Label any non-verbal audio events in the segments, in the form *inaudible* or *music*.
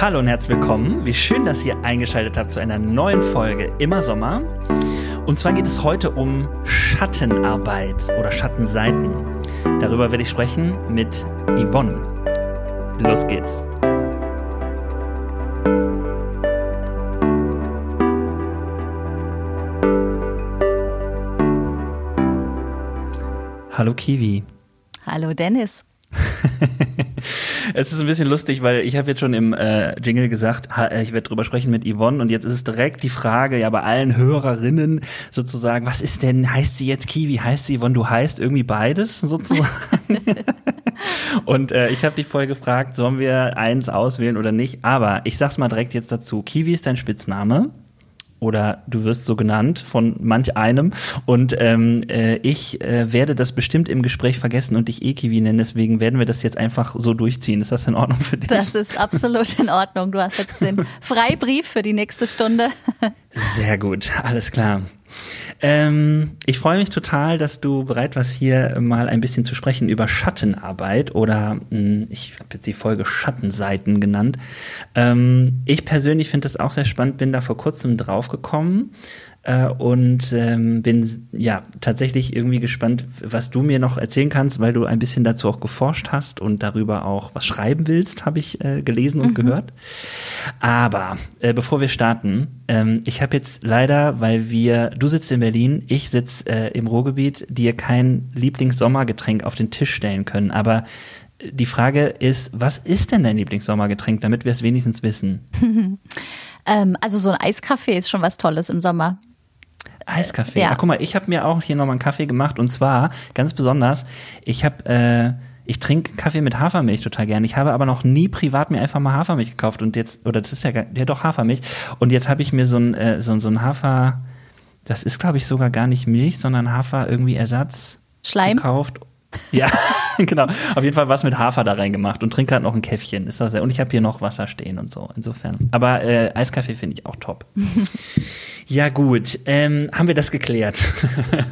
Hallo und herzlich willkommen. Wie schön, dass ihr eingeschaltet habt zu einer neuen Folge Immer Sommer. Und zwar geht es heute um Schattenarbeit oder Schattenseiten. Darüber werde ich sprechen mit Yvonne. Los geht's. Hallo Kiwi. Hallo Dennis. *laughs* es ist ein bisschen lustig, weil ich habe jetzt schon im äh, Jingle gesagt, äh, ich werde drüber sprechen mit Yvonne und jetzt ist es direkt die Frage ja bei allen Hörerinnen sozusagen, was ist denn, heißt sie jetzt Kiwi, heißt sie Yvonne, du heißt irgendwie beides sozusagen? *laughs* und äh, ich habe dich vorher gefragt, sollen wir eins auswählen oder nicht, aber ich sag's mal direkt jetzt dazu, Kiwi ist dein Spitzname oder du wirst so genannt von manch einem. Und ähm, äh, ich äh, werde das bestimmt im Gespräch vergessen und dich Ekiwi nennen. Deswegen werden wir das jetzt einfach so durchziehen. Ist das in Ordnung für dich? Das ist absolut in Ordnung. Du hast jetzt den *laughs* Freibrief für die nächste Stunde. Sehr gut, alles klar. Ähm, ich freue mich total, dass du bereit warst, hier mal ein bisschen zu sprechen über Schattenarbeit oder mh, hm, ich habe jetzt die Folge Schattenseiten genannt. Ähm, ich persönlich finde das auch sehr spannend, bin da vor kurzem draufgekommen äh, und ähm, bin ja tatsächlich irgendwie gespannt, was du mir noch erzählen kannst, weil du ein bisschen dazu auch geforscht hast und darüber auch was schreiben willst, habe ich äh, gelesen und mhm. gehört. Aber äh, bevor wir starten, ähm, ich habe jetzt leider, weil wir, du sitzt in Berlin, ich sitze äh, im Ruhrgebiet, dir kein Lieblingssommergetränk auf den Tisch stellen können. Aber die Frage ist, was ist denn dein Lieblingssommergetränk, damit wir es wenigstens wissen? *laughs* ähm, also so ein Eiskaffee ist schon was Tolles im Sommer. Eiskaffee. Ja. Ach, guck mal, ich habe mir auch hier nochmal einen Kaffee gemacht und zwar ganz besonders, ich habe äh, ich trinke Kaffee mit Hafermilch total gerne. Ich habe aber noch nie privat mir einfach mal Hafermilch gekauft und jetzt, oder das ist ja, ja doch Hafermilch. Und jetzt habe ich mir so ein, äh, so, so ein Hafer, das ist glaube ich sogar gar nicht Milch, sondern Hafer irgendwie Ersatz Schleim gekauft. Ja, *laughs* genau. Auf jeden Fall was mit Hafer da reingemacht und trinke halt noch ein Käffchen. Ist das, und ich habe hier noch Wasser stehen und so. Insofern. Aber äh, Eiskaffee finde ich auch top. *laughs* Ja, gut. Ähm, haben wir das geklärt?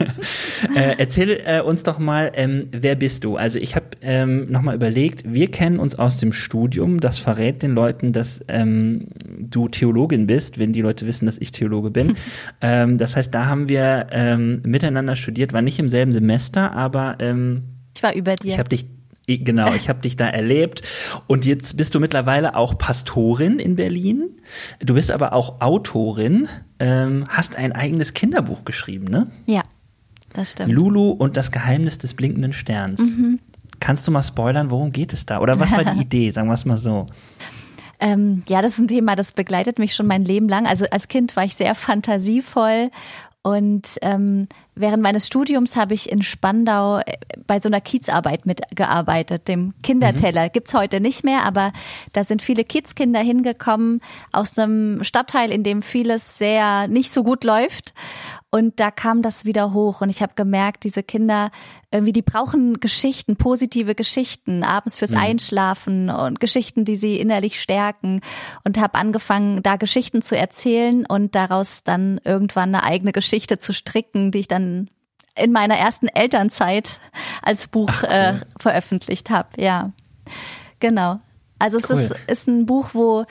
*laughs* äh, erzähl äh, uns doch mal, ähm, wer bist du? Also ich habe ähm, nochmal überlegt, wir kennen uns aus dem Studium. Das verrät den Leuten, dass ähm, du Theologin bist, wenn die Leute wissen, dass ich Theologe bin. ähm, das heißt, da haben wir ähm, miteinander studiert, war nicht im selben Semester, aber ähm, ich war über dir. Ich habe dich Genau, ich habe dich da erlebt und jetzt bist du mittlerweile auch Pastorin in Berlin. Du bist aber auch Autorin, ähm, hast ein eigenes Kinderbuch geschrieben, ne? Ja, das stimmt. Lulu und das Geheimnis des blinkenden Sterns. Mhm. Kannst du mal spoilern, worum geht es da? Oder was war die *laughs* Idee? Sagen wir es mal so. Ähm, ja, das ist ein Thema, das begleitet mich schon mein Leben lang. Also als Kind war ich sehr fantasievoll und ähm, während meines Studiums habe ich in Spandau äh, bei so einer Kiezarbeit mitgearbeitet, dem Kinderteller. Mhm. Gibt's heute nicht mehr, aber da sind viele Kiezkinder hingekommen aus einem Stadtteil, in dem vieles sehr nicht so gut läuft. Und da kam das wieder hoch und ich habe gemerkt, diese Kinder irgendwie, die brauchen Geschichten, positive Geschichten, abends fürs mhm. Einschlafen und Geschichten, die sie innerlich stärken. Und habe angefangen, da Geschichten zu erzählen und daraus dann irgendwann eine eigene Geschichte zu stricken, die ich dann in meiner ersten Elternzeit als Buch Ach, äh, cool. äh, veröffentlicht habe. Ja, genau. Also es cool. ist, ist ein Buch, wo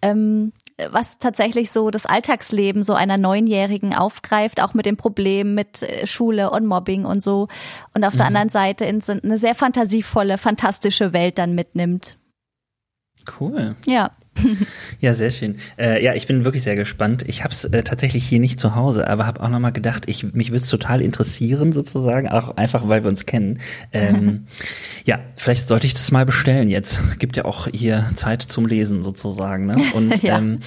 ähm, was tatsächlich so das Alltagsleben so einer Neunjährigen aufgreift, auch mit dem Problem mit äh, Schule und Mobbing und so. Und auf mhm. der anderen Seite in eine sehr fantasievolle, fantastische Welt dann mitnimmt. Cool. Ja. Ja, sehr schön. Äh, ja, ich bin wirklich sehr gespannt. Ich habe es äh, tatsächlich hier nicht zu Hause, aber habe auch noch mal gedacht, ich, mich würde es total interessieren sozusagen, auch einfach, weil wir uns kennen. Ähm, *laughs* ja, vielleicht sollte ich das mal bestellen jetzt. Gibt ja auch hier Zeit zum Lesen sozusagen. Ne? Und *laughs* ja. ähm,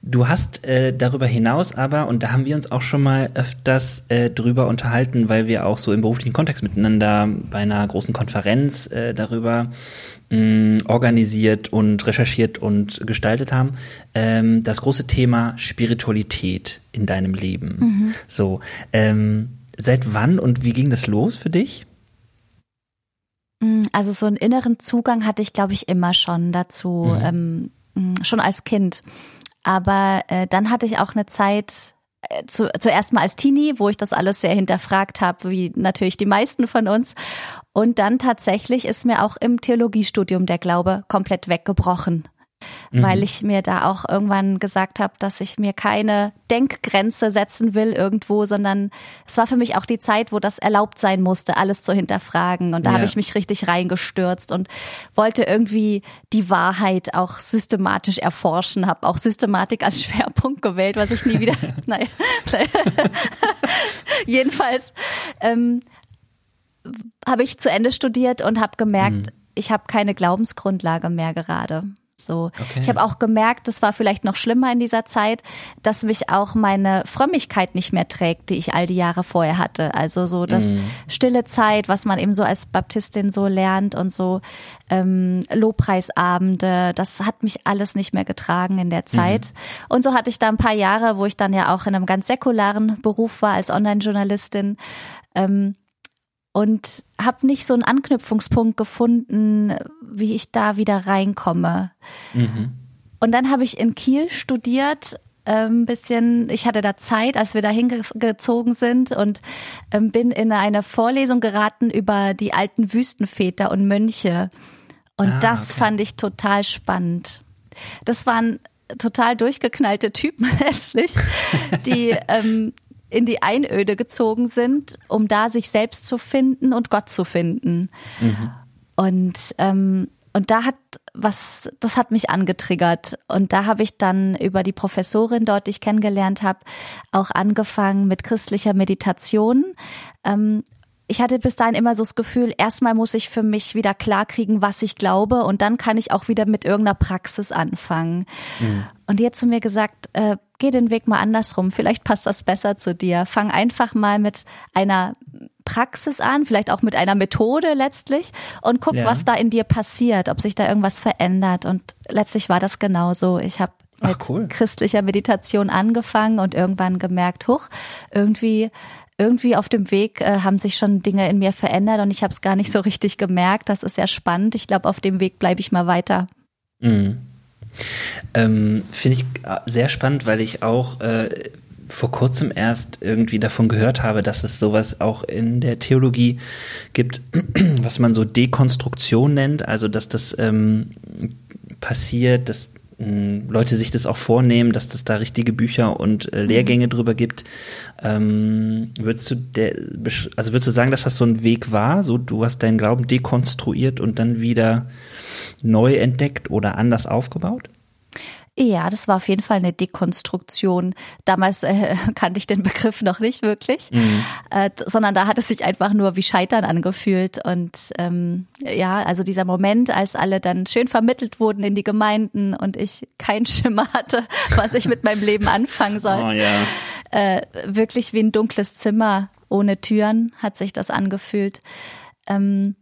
Du hast äh, darüber hinaus aber, und da haben wir uns auch schon mal öfters äh, drüber unterhalten, weil wir auch so im beruflichen Kontext miteinander bei einer großen Konferenz äh, darüber mh, organisiert und recherchiert und gestaltet haben, ähm, das große Thema Spiritualität in deinem Leben. Mhm. So, ähm, seit wann und wie ging das los für dich? Mm, also so einen inneren Zugang hatte ich, glaube ich, immer schon dazu, mhm. ähm, mm, schon als Kind. Aber äh, dann hatte ich auch eine Zeit, äh, zu, zuerst mal als Teenie, wo ich das alles sehr hinterfragt habe, wie natürlich die meisten von uns. Und dann tatsächlich ist mir auch im Theologiestudium der Glaube komplett weggebrochen. mhm. weil ich mir da auch irgendwann gesagt habe, dass ich mir keine Denkgrenze setzen will irgendwo, sondern es war für mich auch die Zeit, wo das erlaubt sein musste, alles zu hinterfragen. Und da ja. habe ich mich richtig reingestürzt und wollte irgendwie die Wahrheit auch systematisch erforschen, habe auch Systematik als *laughs* Schwerpunkt gewählt, was ich nie wieder. *laughs* *laughs* naja. Jedenfalls ähm, habe ich zu Ende studiert und habe gemerkt, mhm. ich habe keine Glaubensgrundlage mehr gerade. So, okay. ich habe auch gemerkt, das war vielleicht noch schlimmer in dieser Zeit, dass mich auch meine Frömmigkeit nicht mehr trägt, die ich all die Jahre vorher hatte. Also so das mm. stille Zeit, was man eben so als Baptistin so lernt und so ähm, Lobpreisabende, das hat mich alles nicht mehr getragen in der Zeit. Mm. Und so hatte ich da ein paar Jahre, wo ich dann ja auch in einem ganz säkularen Beruf war als Online-Journalistin. Ähm, und habe nicht so einen Anknüpfungspunkt gefunden, wie ich da wieder reinkomme. Mhm. Und dann habe ich in Kiel studiert, ein ähm, bisschen, ich hatte da Zeit, als wir da hingezogen sind und ähm, bin in eine Vorlesung geraten über die alten Wüstenväter und Mönche. Und ah, das okay. fand ich total spannend. Das waren total durchgeknallte Typen *laughs* letztlich, die ähm, in die Einöde gezogen sind, um da sich selbst zu finden und Gott zu finden. Mhm. Und ähm, und da hat was, das hat mich angetriggert. Und da habe ich dann über die Professorin dort, die ich kennengelernt habe, auch angefangen mit christlicher Meditation. Ähm, ich hatte bis dahin immer so das Gefühl, erstmal muss ich für mich wieder klarkriegen, was ich glaube, und dann kann ich auch wieder mit irgendeiner Praxis anfangen. Mhm. Und die hat zu mir gesagt, äh, geh den Weg mal andersrum, vielleicht passt das besser zu dir. Fang einfach mal mit einer Praxis an, vielleicht auch mit einer Methode letztlich und guck, ja. was da in dir passiert, ob sich da irgendwas verändert. Und letztlich war das genauso. Ich habe mit cool. christlicher Meditation angefangen und irgendwann gemerkt, huch, irgendwie irgendwie auf dem Weg äh, haben sich schon Dinge in mir verändert und ich habe es gar nicht so richtig gemerkt. Das ist ja spannend. Ich glaube, auf dem Weg bleibe ich mal weiter. Mhm. Ähm, Finde ich äh, sehr spannend, weil ich auch äh, vor kurzem erst irgendwie davon gehört habe, dass es sowas auch in der Theologie gibt, *clears throat* was man so Dekonstruktion nennt, also dass das ähm, passiert, dass Leute sich das auch vornehmen, dass es da richtige Bücher und äh, Lehrgänge mhm. drüber gibt. Ähm, würdest du der, also würdest du sagen, dass das so ein Weg war? So, du hast deinen Glauben dekonstruiert und dann wieder neu entdeckt oder anders aufgebaut? Ja, das war auf jeden Fall eine Dekonstruktion. Damals äh, *laughs* kannte ich den Begriff noch nicht wirklich, mhm. äh, sondern da hat es sich einfach nur wie Scheitern angefühlt. Und ähm, ja, also dieser Moment, als alle dann schön vermittelt wurden in die Gemeinden und ich keinen Schimmer hatte, *laughs* was ich mit meinem Leben anfangen soll. Oh, ja. äh, wirklich wie ein dunkles Zimmer ohne Türen hat sich das angefühlt. Ähm,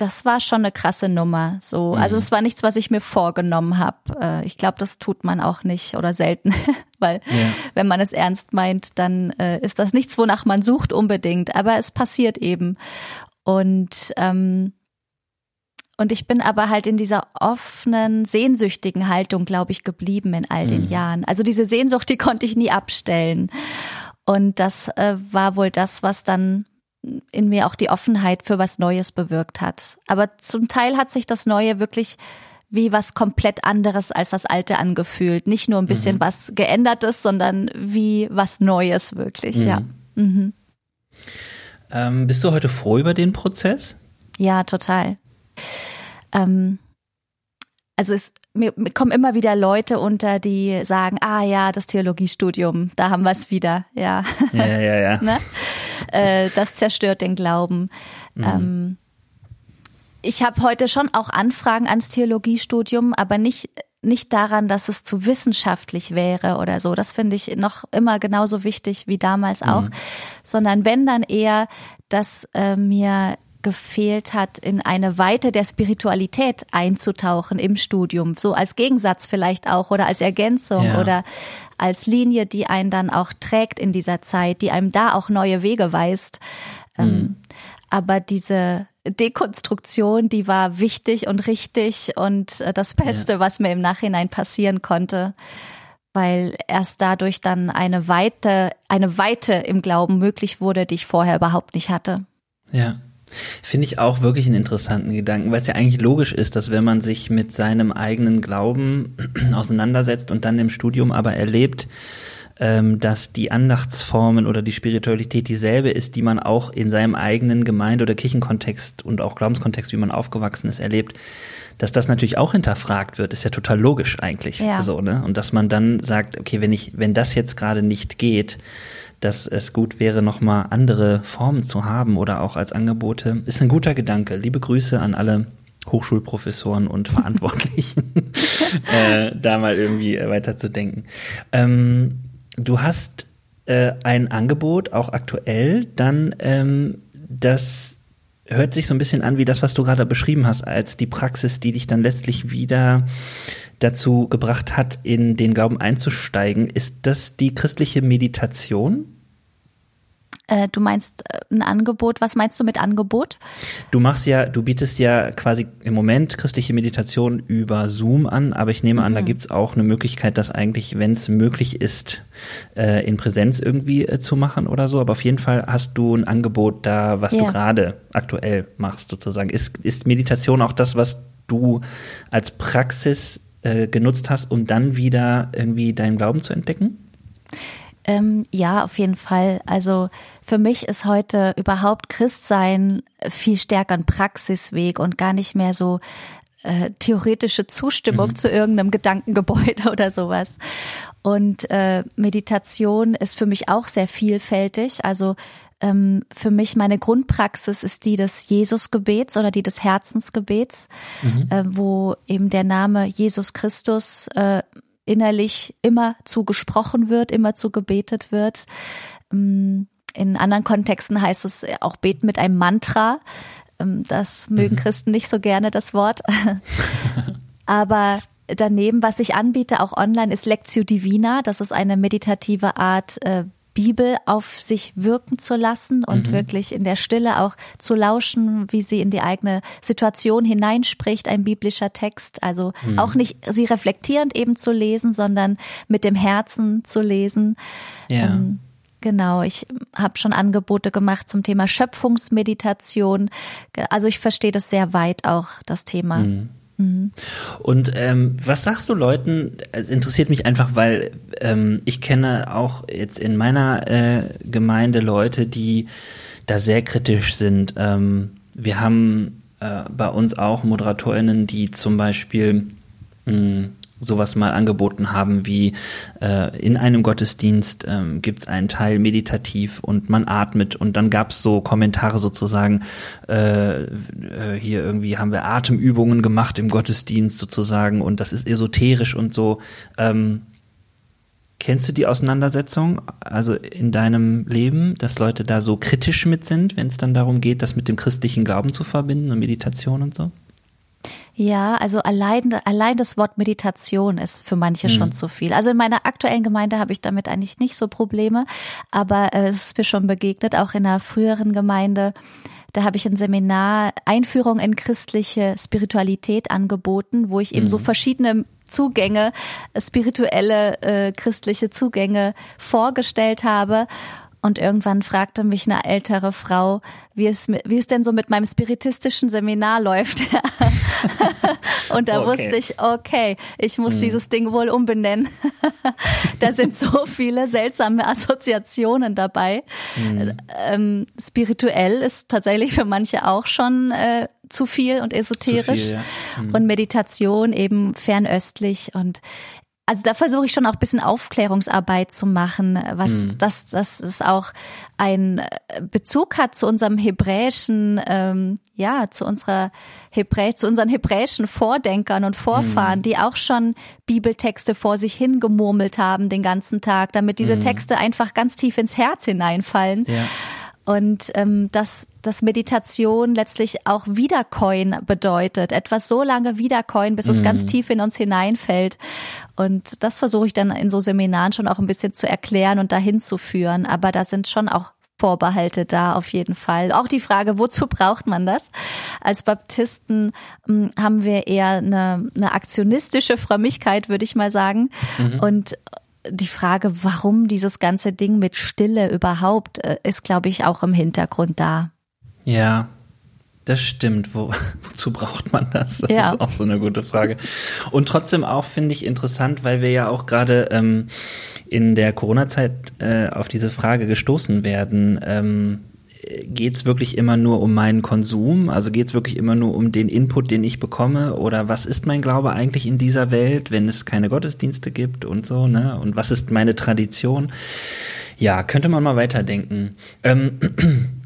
das war schon eine krasse Nummer. So, mhm. also es war nichts, was ich mir vorgenommen habe. Äh, ich glaube, das tut man auch nicht oder selten, *laughs* weil ja. wenn man es ernst meint, dann äh, ist das nichts, wonach man sucht unbedingt. Aber es passiert eben. Und ähm, und ich bin aber halt in dieser offenen, sehnsüchtigen Haltung, glaube ich, geblieben in all den mhm. Jahren. Also diese Sehnsucht, die konnte ich nie abstellen. Und das äh, war wohl das, was dann in mir auch die Offenheit für was Neues bewirkt hat. Aber zum Teil hat sich das Neue wirklich wie was komplett anderes als das Alte angefühlt. Nicht nur ein bisschen mhm. was geändertes, sondern wie was Neues wirklich, mhm. ja. Mhm. Ähm, bist du heute froh über den Prozess? Ja, total. Ähm, also es mir, mir kommen immer wieder Leute unter, die sagen, ah ja, das Theologiestudium, da haben wir es wieder, ja. Ja, ja, ja. *laughs* ne? Äh, das zerstört den Glauben. Mhm. Ähm, ich habe heute schon auch Anfragen ans Theologiestudium, aber nicht nicht daran, dass es zu wissenschaftlich wäre oder so. Das finde ich noch immer genauso wichtig wie damals auch, mhm. sondern wenn dann eher, dass äh, mir gefehlt hat, in eine Weite der Spiritualität einzutauchen im Studium, so als Gegensatz vielleicht auch oder als Ergänzung ja. oder als Linie, die einen dann auch trägt in dieser Zeit, die einem da auch neue Wege weist. Ähm, mhm. aber diese Dekonstruktion, die war wichtig und richtig und äh, das Beste, ja. was mir im Nachhinein passieren konnte, weil erst dadurch dann eine Weite, eine Weite im Glauben möglich wurde, die ich vorher überhaupt nicht hatte. Ja. Finde ich auch wirklich einen interessanten Gedanken, weil es ja eigentlich logisch ist, dass wenn man sich mit seinem eigenen Glauben *clears throat* auseinandersetzt und dann im Studium aber erlebt, ähm, dass die Andachtsformen oder die Spiritualität dieselbe ist, die man auch in seinem eigenen Gemeinde- oder Kirchenkontext und auch Glaubenskontext, wie man aufgewachsen ist, erlebt, dass das natürlich auch hinterfragt wird, ist ja total logisch eigentlich. Ja. So, ne? Und dass man dann sagt, okay, wenn ich, wenn das jetzt gerade nicht geht, dass es gut wäre, nochmal andere Formen zu haben oder auch als Angebote, ist ein guter Gedanke. Liebe Grüße an alle Hochschulprofessoren und *laughs* Verantwortlichen, *laughs* äh, da mal irgendwie weiterzudenken. Ähm, du hast äh, ein Angebot, auch aktuell, dann ähm, das hört sich so ein bisschen an wie das, was du gerade beschrieben hast, als die Praxis, die dich dann letztlich wieder dazu gebracht hat, in den Glauben einzusteigen. Ist das die christliche Meditation? Äh, du meinst äh, ein Angebot, was meinst du mit Angebot? Du machst ja, du bietest ja quasi im Moment christliche Meditation über Zoom an, aber ich nehme an, da mhm. gibt es auch eine Möglichkeit, das eigentlich, wenn es möglich ist, äh, in Präsenz irgendwie äh, zu machen oder so. Aber auf jeden Fall hast du ein Angebot da, was ja. du gerade aktuell machst, sozusagen. Ist, ist Meditation auch das, was du als Praxis äh, genutzt hast, um dann wieder irgendwie deinen Glauben zu entdecken? Ähm, ja, auf jeden Fall. Also für mich ist heute überhaupt Christsein viel stärker ein Praxisweg und gar nicht mehr so äh, theoretische Zustimmung mhm. zu irgendeinem Gedankengebäude *laughs* oder sowas. Und äh, Meditation ist für mich auch sehr vielfältig. Also ähm, für mich meine Grundpraxis ist die des Jesusgebets oder die des Herzensgebets, mhm. äh, wo eben der Name Jesus Christus äh, innerlich immer zu gesprochen wird, immer zu gebetet wird. Ähm, in anderen Kontexten heißt es auch beten mit einem Mantra. Ähm, das mögen mhm. Christen nicht so gerne, das Wort. *laughs* Aber daneben, was ich anbiete, auch online, ist Lectio Divina. Das ist eine meditative Art, äh, Bibel auf sich wirken zu lassen und mhm. wirklich in der Stille auch zu lauschen, wie sie in die eigene Situation hineinspricht, ein biblischer Text. Also mhm. auch nicht sie reflektierend eben zu lesen, sondern mit dem Herzen zu lesen. Ja. Ähm, Genau, ich habe schon Angebote gemacht zum Thema Schöpfungsmeditation. Also ich verstehe das sehr weit auch, das Thema. Mhm. Mhm. Und ähm, was sagst du Leuten? Es interessiert mich einfach, weil ähm, ich kenne auch jetzt in meiner äh, Gemeinde Leute, die da sehr kritisch sind. Ähm, wir haben äh, bei uns auch ModeratorInnen, die zum Beispiel mh, sowas mal angeboten haben wie äh, in einem Gottesdienst ähm, gibt es einen Teil meditativ und man atmet und dann gab es so Kommentare sozusagen, äh, äh, hier irgendwie haben wir Atemübungen gemacht im Gottesdienst sozusagen und das ist esoterisch und so. Ähm, kennst du die Auseinandersetzung, also in deinem Leben, dass Leute da so kritisch mit sind, wenn es dann darum geht, das mit dem christlichen Glauben zu verbinden und Meditation und so? Ja, also allein, allein das Wort Meditation ist für manche mhm. schon zu viel. Also in meiner aktuellen Gemeinde habe ich damit eigentlich nicht so Probleme, aber äh, es ist mir schon begegnet, auch in einer früheren Gemeinde. Da habe ich ein Seminar Einführung in christliche Spiritualität angeboten, wo ich eben mhm. so verschiedene Zugänge, spirituelle äh, christliche Zugänge vorgestellt habe. Und irgendwann fragte mich eine ältere Frau, wie es, wie es denn so mit meinem spiritistischen Seminar läuft. *laughs* und da okay. wusste ich, okay, ich muss hm. dieses Ding wohl umbenennen. *laughs* da sind so viele seltsame Assoziationen dabei. Hm. Ähm, spirituell ist tatsächlich für manche auch schon äh, zu viel und esoterisch. Viel, ja. hm. Und Meditation eben fernöstlich. Und also da versuche ich schon auch ein bisschen Aufklärungsarbeit zu machen, was mhm. dass, dass es auch einen Bezug hat zu unserem hebräischen, ähm, ja, zu unserer Hebräisch, zu unseren hebräischen Vordenkern und Vorfahren, mhm. die auch schon Bibeltexte vor sich hingemurmelt haben den ganzen Tag, damit diese mhm. Texte einfach ganz tief ins Herz hineinfallen. Ja. Und ähm, dass, dass Meditation letztlich auch Wiedercoin bedeutet. Etwas so lange wiedercoin, bis es ganz mhm. tief in uns hineinfällt. Und das versuche ich dann in so Seminaren schon auch ein bisschen zu erklären und dahin zu führen. Aber da sind schon auch Vorbehalte da auf jeden Fall. Auch die Frage, wozu braucht man das? Als Baptisten hm, haben wir eher eine, eine aktionistische Frömmigkeit, würde ich mal sagen. Mhm. Und die Frage, warum dieses ganze Ding mit Stille überhaupt, äh, ist, glaube ich, auch im Hintergrund da. Ja, Das stimmt. Wo, *laughs* wozu braucht man das? Das Ja. ist auch so eine gute Frage. Und trotzdem auch finde ich interessant, weil wir ja auch gerade ähm, in der Corona-Zeit äh, auf diese Frage gestoßen werden. Ähm, geht es wirklich immer nur um meinen Konsum? Also geht es wirklich immer nur um den Input, den ich bekomme? Oder was ist mein Glaube eigentlich in dieser Welt, wenn es keine Gottesdienste gibt und so, ne? Und was ist meine Tradition? Ja, könnte man mal weiterdenken. Ähm, *clears throat*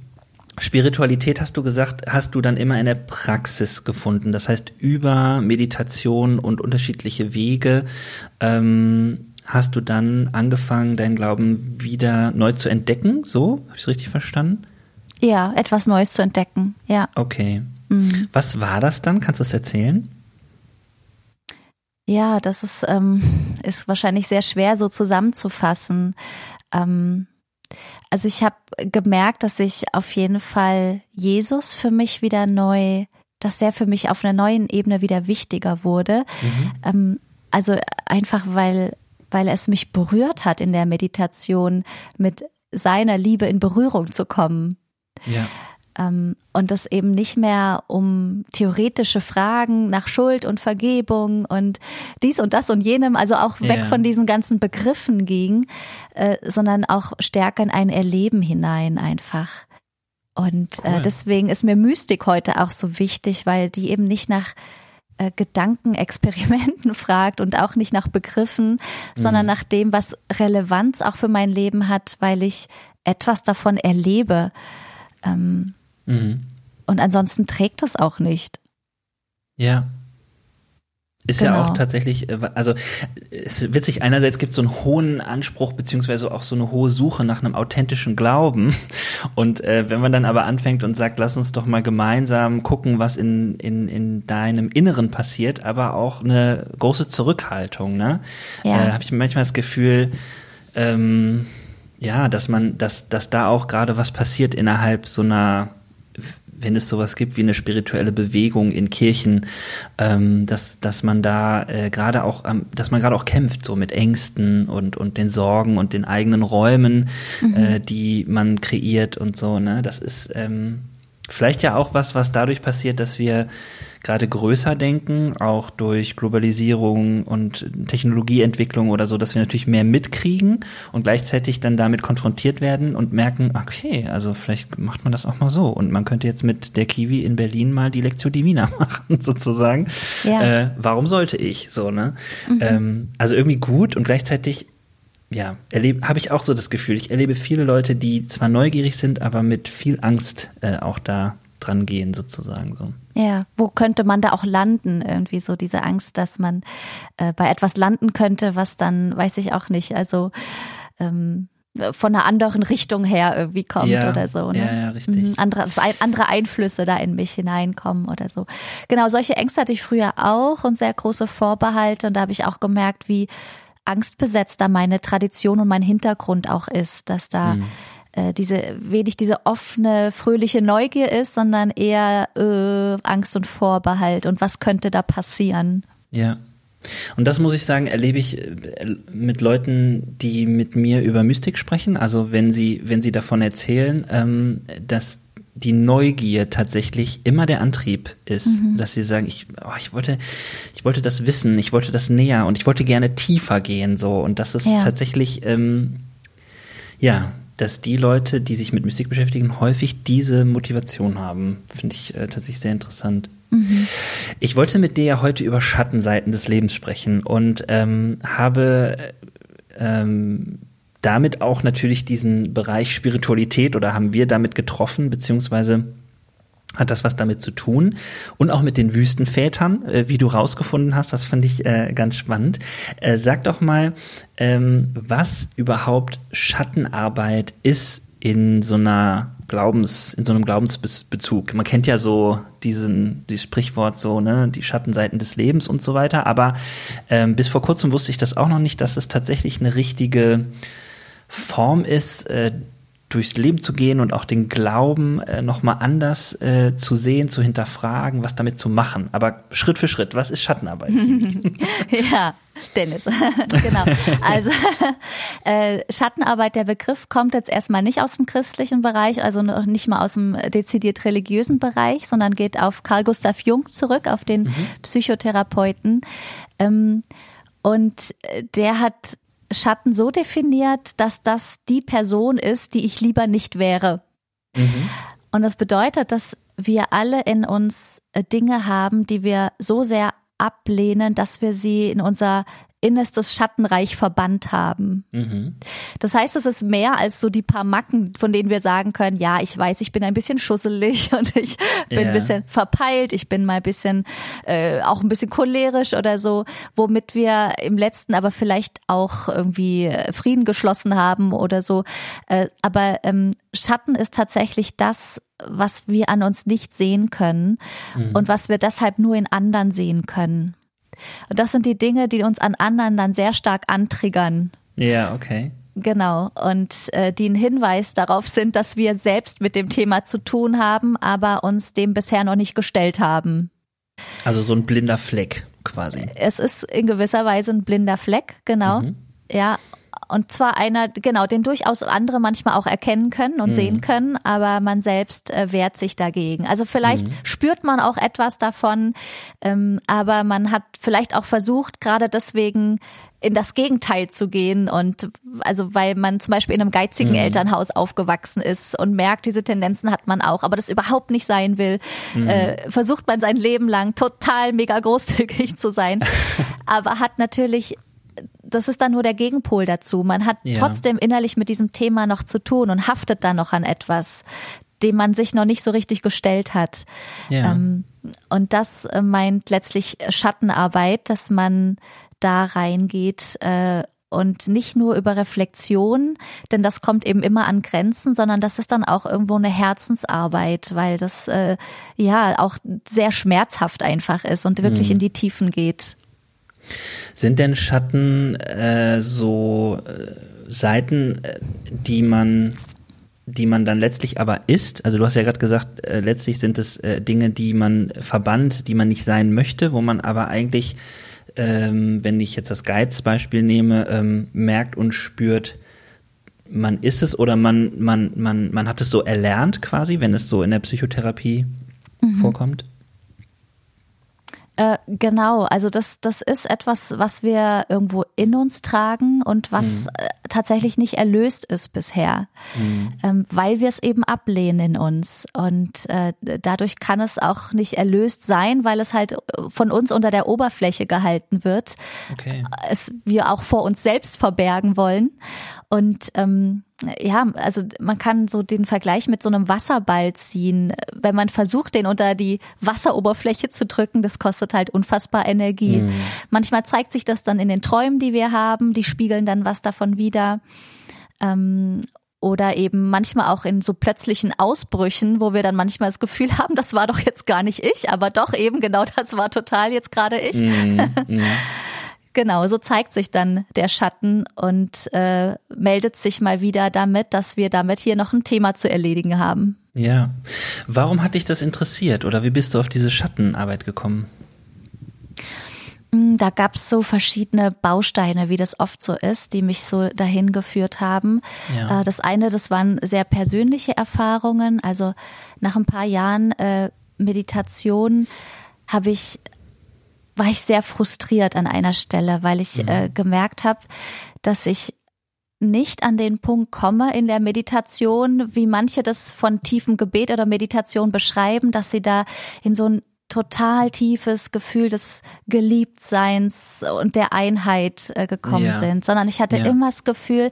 Spiritualität hast du gesagt, hast du dann immer in der Praxis gefunden. Das heißt, über Meditation und unterschiedliche Wege ähm, hast du dann angefangen, deinen Glauben wieder neu zu entdecken. So, habe ich es richtig verstanden? Ja, etwas Neues zu entdecken. Ja. Okay. Mhm. Was war das dann? Kannst du es erzählen? Ja, das ist, ähm, ist wahrscheinlich sehr schwer so zusammenzufassen. Ähm, also ich habe gemerkt, dass ich auf jeden Fall Jesus für mich wieder neu, dass der für mich auf einer neuen Ebene wieder wichtiger wurde. Ähm, also einfach, weil, weil es mich berührt hat in der Meditation, mit seiner Liebe in Berührung zu kommen. Ja. Ähm, und das eben nicht mehr um theoretische Fragen nach Schuld und Vergebung und dies und das und jenem, also auch weg Ja. von diesen ganzen Begriffen ging, äh, sondern auch stärker in ein Erleben hinein einfach. Und Cool. äh, deswegen ist mir Mystik heute auch so wichtig, weil die eben nicht nach äh, Gedankenexperimenten *laughs* fragt und auch nicht nach Begriffen, sondern nach dem, was Relevanz auch für mein Leben hat, weil ich etwas davon erlebe. Ähm, Mhm. und ansonsten trägt das auch nicht. Ja. Ist ja Genau. auch tatsächlich, äh, also es ist witzig, einerseits gibt es so einen hohen Anspruch, beziehungsweise auch so eine hohe Suche nach einem authentischen Glauben. *laughs* Und äh, wenn man dann aber anfängt und sagt, lass uns doch mal gemeinsam gucken, was in, in, in deinem Inneren passiert, aber auch eine große Zurückhaltung, ne? Ja. Äh, Habe ich manchmal das Gefühl, ähm, ja, dass man, dass, dass da auch gerade was passiert innerhalb so einer, wenn es sowas gibt wie eine spirituelle Bewegung in Kirchen, ähm, dass, dass man da äh, gerade auch, am- dass man gerade auch kämpft, so mit Ängsten und, und den Sorgen und den eigenen Räumen, äh, die man kreiert und so, ne? Das ist ähm, vielleicht ja auch was, was dadurch passiert, dass wir gerade größer denken, auch durch Globalisierung und Technologieentwicklung oder so, dass wir natürlich mehr mitkriegen und gleichzeitig dann damit konfrontiert werden und merken, okay, also vielleicht macht man das auch mal so und man könnte jetzt mit der Kiwi in Berlin mal die Lectio Divina *laughs* machen, sozusagen. Ja. Äh, warum sollte ich so, ne? Ähm, also irgendwie gut und gleichzeitig ja, erlebe, habe ich auch so das Gefühl. Ich erlebe viele Leute, die zwar neugierig sind, aber mit viel Angst äh, auch da dran gehen, sozusagen. So. Ja, wo könnte man da auch landen? Irgendwie so diese Angst, dass man äh, bei etwas landen könnte, was dann, weiß ich auch nicht, also ähm, von einer anderen Richtung her irgendwie kommt Ja, oder so. Ne? ja, ja, richtig. Mhm, andere, andere Einflüsse da in mich hineinkommen oder so. Genau, solche Ängste hatte ich früher auch und sehr große Vorbehalte. Und da habe ich auch gemerkt, wie angstbesetzt da meine Tradition und mein Hintergrund auch ist, dass da Mhm. Äh, diese wenig diese offene, fröhliche Neugier ist, sondern eher äh, Angst und Vorbehalt und was könnte da passieren. Ja. Und das muss ich sagen, erlebe ich äh, mit Leuten, die mit mir über Mystik sprechen. Also wenn sie, wenn sie davon erzählen, ähm, dass die Neugier tatsächlich immer der Antrieb ist, dass sie sagen, ich, oh, ich wollte, ich wollte das wissen, ich wollte das näher und ich wollte gerne tiefer gehen, so. Und das ist Ja. tatsächlich, ähm, ja, dass die Leute, die sich mit Mystik beschäftigen, häufig diese Motivation haben. Finde ich äh, tatsächlich sehr interessant. Ich wollte mit dir ja heute über Schattenseiten des Lebens sprechen und ähm, habe äh, ähm, damit auch natürlich diesen Bereich Spiritualität oder haben wir damit getroffen, beziehungsweise hat das was damit zu tun und auch mit den Wüstenvätern, äh, wie du rausgefunden hast, das fand ich äh, ganz spannend. Äh, sag doch mal, ähm, was überhaupt Schattenarbeit ist in so einer Glaubens, in so einem Glaubensbezug. Man kennt ja so diesen, dieses Sprichwort so, ne, die Schattenseiten des Lebens und so weiter, aber ähm, bis vor kurzem wusste ich das auch noch nicht, dass es tatsächlich eine richtige Form ist, äh, durchs Leben zu gehen und auch den Glauben äh, nochmal anders äh, zu sehen, zu hinterfragen, was damit zu machen. Aber Schritt für Schritt, was ist Schattenarbeit? *laughs* ja, Dennis, *laughs* genau. Also *laughs* äh, Schattenarbeit, der Begriff kommt jetzt erstmal nicht aus dem christlichen Bereich, also noch nicht mal aus dem dezidiert religiösen Bereich, sondern geht auf Carl Gustav Jung zurück, auf den mhm. Psychotherapeuten. Ähm, und der hat Schatten so definiert, dass das die Person ist, die ich lieber nicht wäre. Mhm. Und das bedeutet, dass wir alle in uns äh, Dinge haben, die wir so sehr ablehnen, dass wir sie in unser innerstes Schattenreich verbannt haben. Mhm. Das heißt, es ist mehr als so die paar Macken, von denen wir sagen können, ja, ich weiß, ich bin ein bisschen schusselig *laughs* und ich bin yeah. ein bisschen verpeilt, ich bin mal ein bisschen, äh, auch ein bisschen cholerisch oder so, womit wir im letzten aber vielleicht auch irgendwie Frieden geschlossen haben oder so. Äh, aber ähm, Schatten ist tatsächlich das, was wir an uns nicht sehen können mhm. und was wir deshalb nur in anderen sehen können. Und das sind die Dinge, die uns an anderen dann sehr stark antriggern. Ja, okay. Genau. Und äh, die ein Hinweis darauf sind, dass wir selbst mit dem Thema zu tun haben, aber uns dem bisher noch nicht gestellt haben. Also so ein blinder Fleck quasi. Es ist in gewisser Weise ein blinder Fleck, genau. Mhm. Ja, und zwar einer, genau, den durchaus andere manchmal auch erkennen können und mhm. sehen können, aber man selbst äh, wehrt sich dagegen. Also vielleicht mhm. spürt man auch etwas davon, ähm, aber man hat vielleicht auch versucht, gerade deswegen in das Gegenteil zu gehen und also weil man zum Beispiel in einem geizigen mhm. Elternhaus aufgewachsen ist und merkt, diese Tendenzen hat man auch, aber das überhaupt nicht sein will, mhm. äh, versucht man sein Leben lang total mega *laughs* großzügig zu sein, *laughs* aber hat natürlich das ist dann nur der Gegenpol dazu. Man hat ja. trotzdem innerlich mit diesem Thema noch zu tun und haftet dann noch an etwas, dem man sich noch nicht so richtig gestellt hat. Ja. Ähm, und das äh, meint letztlich Schattenarbeit, dass man da reingeht äh, und nicht nur über Reflexion, denn das kommt eben immer an Grenzen, sondern das ist dann auch irgendwo eine Herzensarbeit, weil das äh, ja auch sehr schmerzhaft einfach ist und wirklich mhm. in die Tiefen geht. Sind denn Schatten äh, so äh, Seiten, äh, die man die man dann letztlich aber ist. Also du hast ja gerade gesagt, äh, letztlich sind es äh, Dinge, die man verbannt, die man nicht sein möchte, wo man aber eigentlich, ähm, wenn ich jetzt das Geiz-Beispiel nehme, ähm, merkt und spürt, man ist es oder man, man, man, man hat es so erlernt quasi, wenn es so in der Psychotherapie mhm. vorkommt? Äh, genau, also das, das ist etwas, was wir irgendwo in uns tragen und was mhm. Äh, tatsächlich nicht erlöst ist bisher, mhm. ähm, weil wir es eben ablehnen in uns. Und äh, dadurch kann es auch nicht erlöst sein, weil es halt von uns unter der Oberfläche gehalten wird. Okay. Es wir auch vor uns selbst verbergen wollen. Und ähm, ja, also man kann so den Vergleich mit so einem Wasserball ziehen. Wenn man versucht, den unter die Wasseroberfläche zu drücken, das kostet halt unfassbar Energie. Mhm. Manchmal zeigt sich das dann in den Träumen, die wir haben, die spiegeln dann was davon wieder. Ähm, oder eben manchmal auch in so plötzlichen Ausbrüchen, wo wir dann manchmal das Gefühl *laughs* haben, das war doch jetzt gar nicht ich, aber doch eben genau das war total jetzt gerade ich. Mm, *laughs* mm. Genau, so zeigt sich dann der Schatten und äh, meldet sich mal wieder damit, dass wir damit hier noch ein Thema zu erledigen haben. Ja. Warum hat dich das interessiert oder wie bist du auf diese Schattenarbeit gekommen? Hm, da gab es so verschiedene Bausteine, wie das oft so ist, die mich so dahin geführt haben. Ja. Äh, das eine, das waren sehr persönliche Erfahrungen. Also nach ein paar Jahren äh, Meditation habe ich war ich sehr frustriert an einer Stelle, weil ich mhm. äh, gemerkt habe, dass ich nicht an den Punkt komme in der Meditation, wie manche das von tiefem Gebet oder Meditation beschreiben, dass sie da in so ein total tiefes Gefühl des Geliebtseins und der Einheit äh, gekommen ja. sind, sondern ich hatte ja. immer das Gefühl,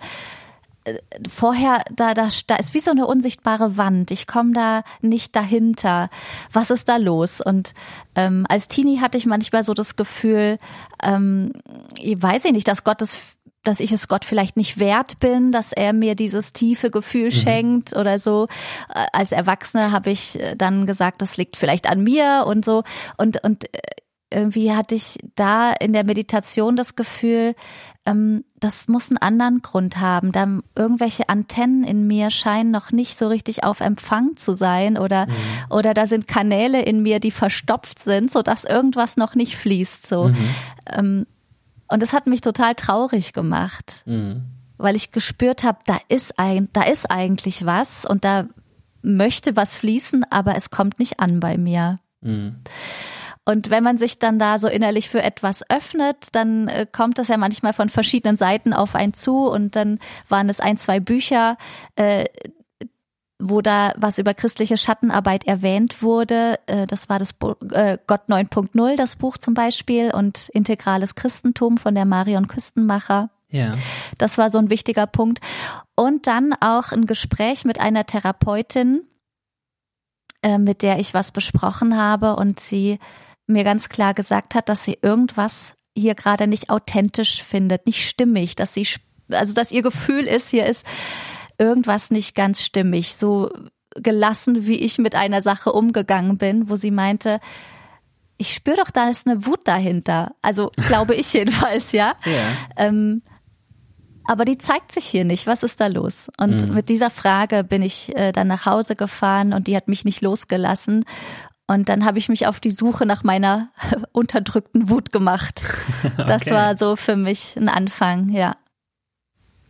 vorher, da, da, da ist wie so eine unsichtbare Wand. Ich komme da nicht dahinter. Was ist da los? Und ähm, als Teenie hatte ich manchmal so das Gefühl, ähm, ich weiß ich nicht, dass Gott es dass ich es Gott vielleicht nicht wert bin, dass er mir dieses tiefe Gefühl mhm. schenkt oder so. Äh, als Erwachsene habe ich äh, dann gesagt, das liegt vielleicht an mir und so. Und, und äh, irgendwie hatte ich da in der Meditation das Gefühl, ähm, das muss einen anderen Grund haben. Da irgendwelche Antennen in mir scheinen noch nicht so richtig auf Empfang zu sein oder, mhm. oder da sind Kanäle in mir, die verstopft sind, so dass irgendwas noch nicht fließt, so. Mhm. Ähm, und das hat mich total traurig gemacht, mhm. weil ich gespürt habe, da ist ein, da ist eigentlich was und da möchte was fließen, aber es kommt nicht an bei mir. Und wenn man sich dann da so innerlich für etwas öffnet, dann äh, kommt das ja manchmal von verschiedenen Seiten auf einen zu und dann waren es ein, zwei Bücher, äh, wo da was über christliche Schattenarbeit erwähnt wurde. Äh, das war das Bo äh, Gott 9.0, das Buch zum Beispiel, und Integrales Christentum von der Marion Küstenmacher. Ja. Das war so ein wichtiger Punkt. Und dann auch ein Gespräch mit einer Therapeutin, äh, mit der ich was besprochen habe und sie mir ganz klar gesagt hat, dass sie irgendwas hier gerade nicht authentisch findet, nicht stimmig, dass sie, also dass ihr Gefühl ist, hier ist irgendwas nicht ganz stimmig, so gelassen, wie ich mit einer Sache umgegangen bin, wo sie meinte, ich spüre doch, da ist eine Wut dahinter. Also *laughs* glaube ich jedenfalls, ja. ja. Ähm, aber die zeigt sich hier nicht. Was ist da los? Und mhm. mit dieser Frage bin ich äh, dann nach Hause gefahren und die hat mich nicht losgelassen. Und dann habe ich mich auf die Suche nach meiner *laughs* unterdrückten Wut gemacht. *laughs* Das okay. war so für mich ein Anfang, ja.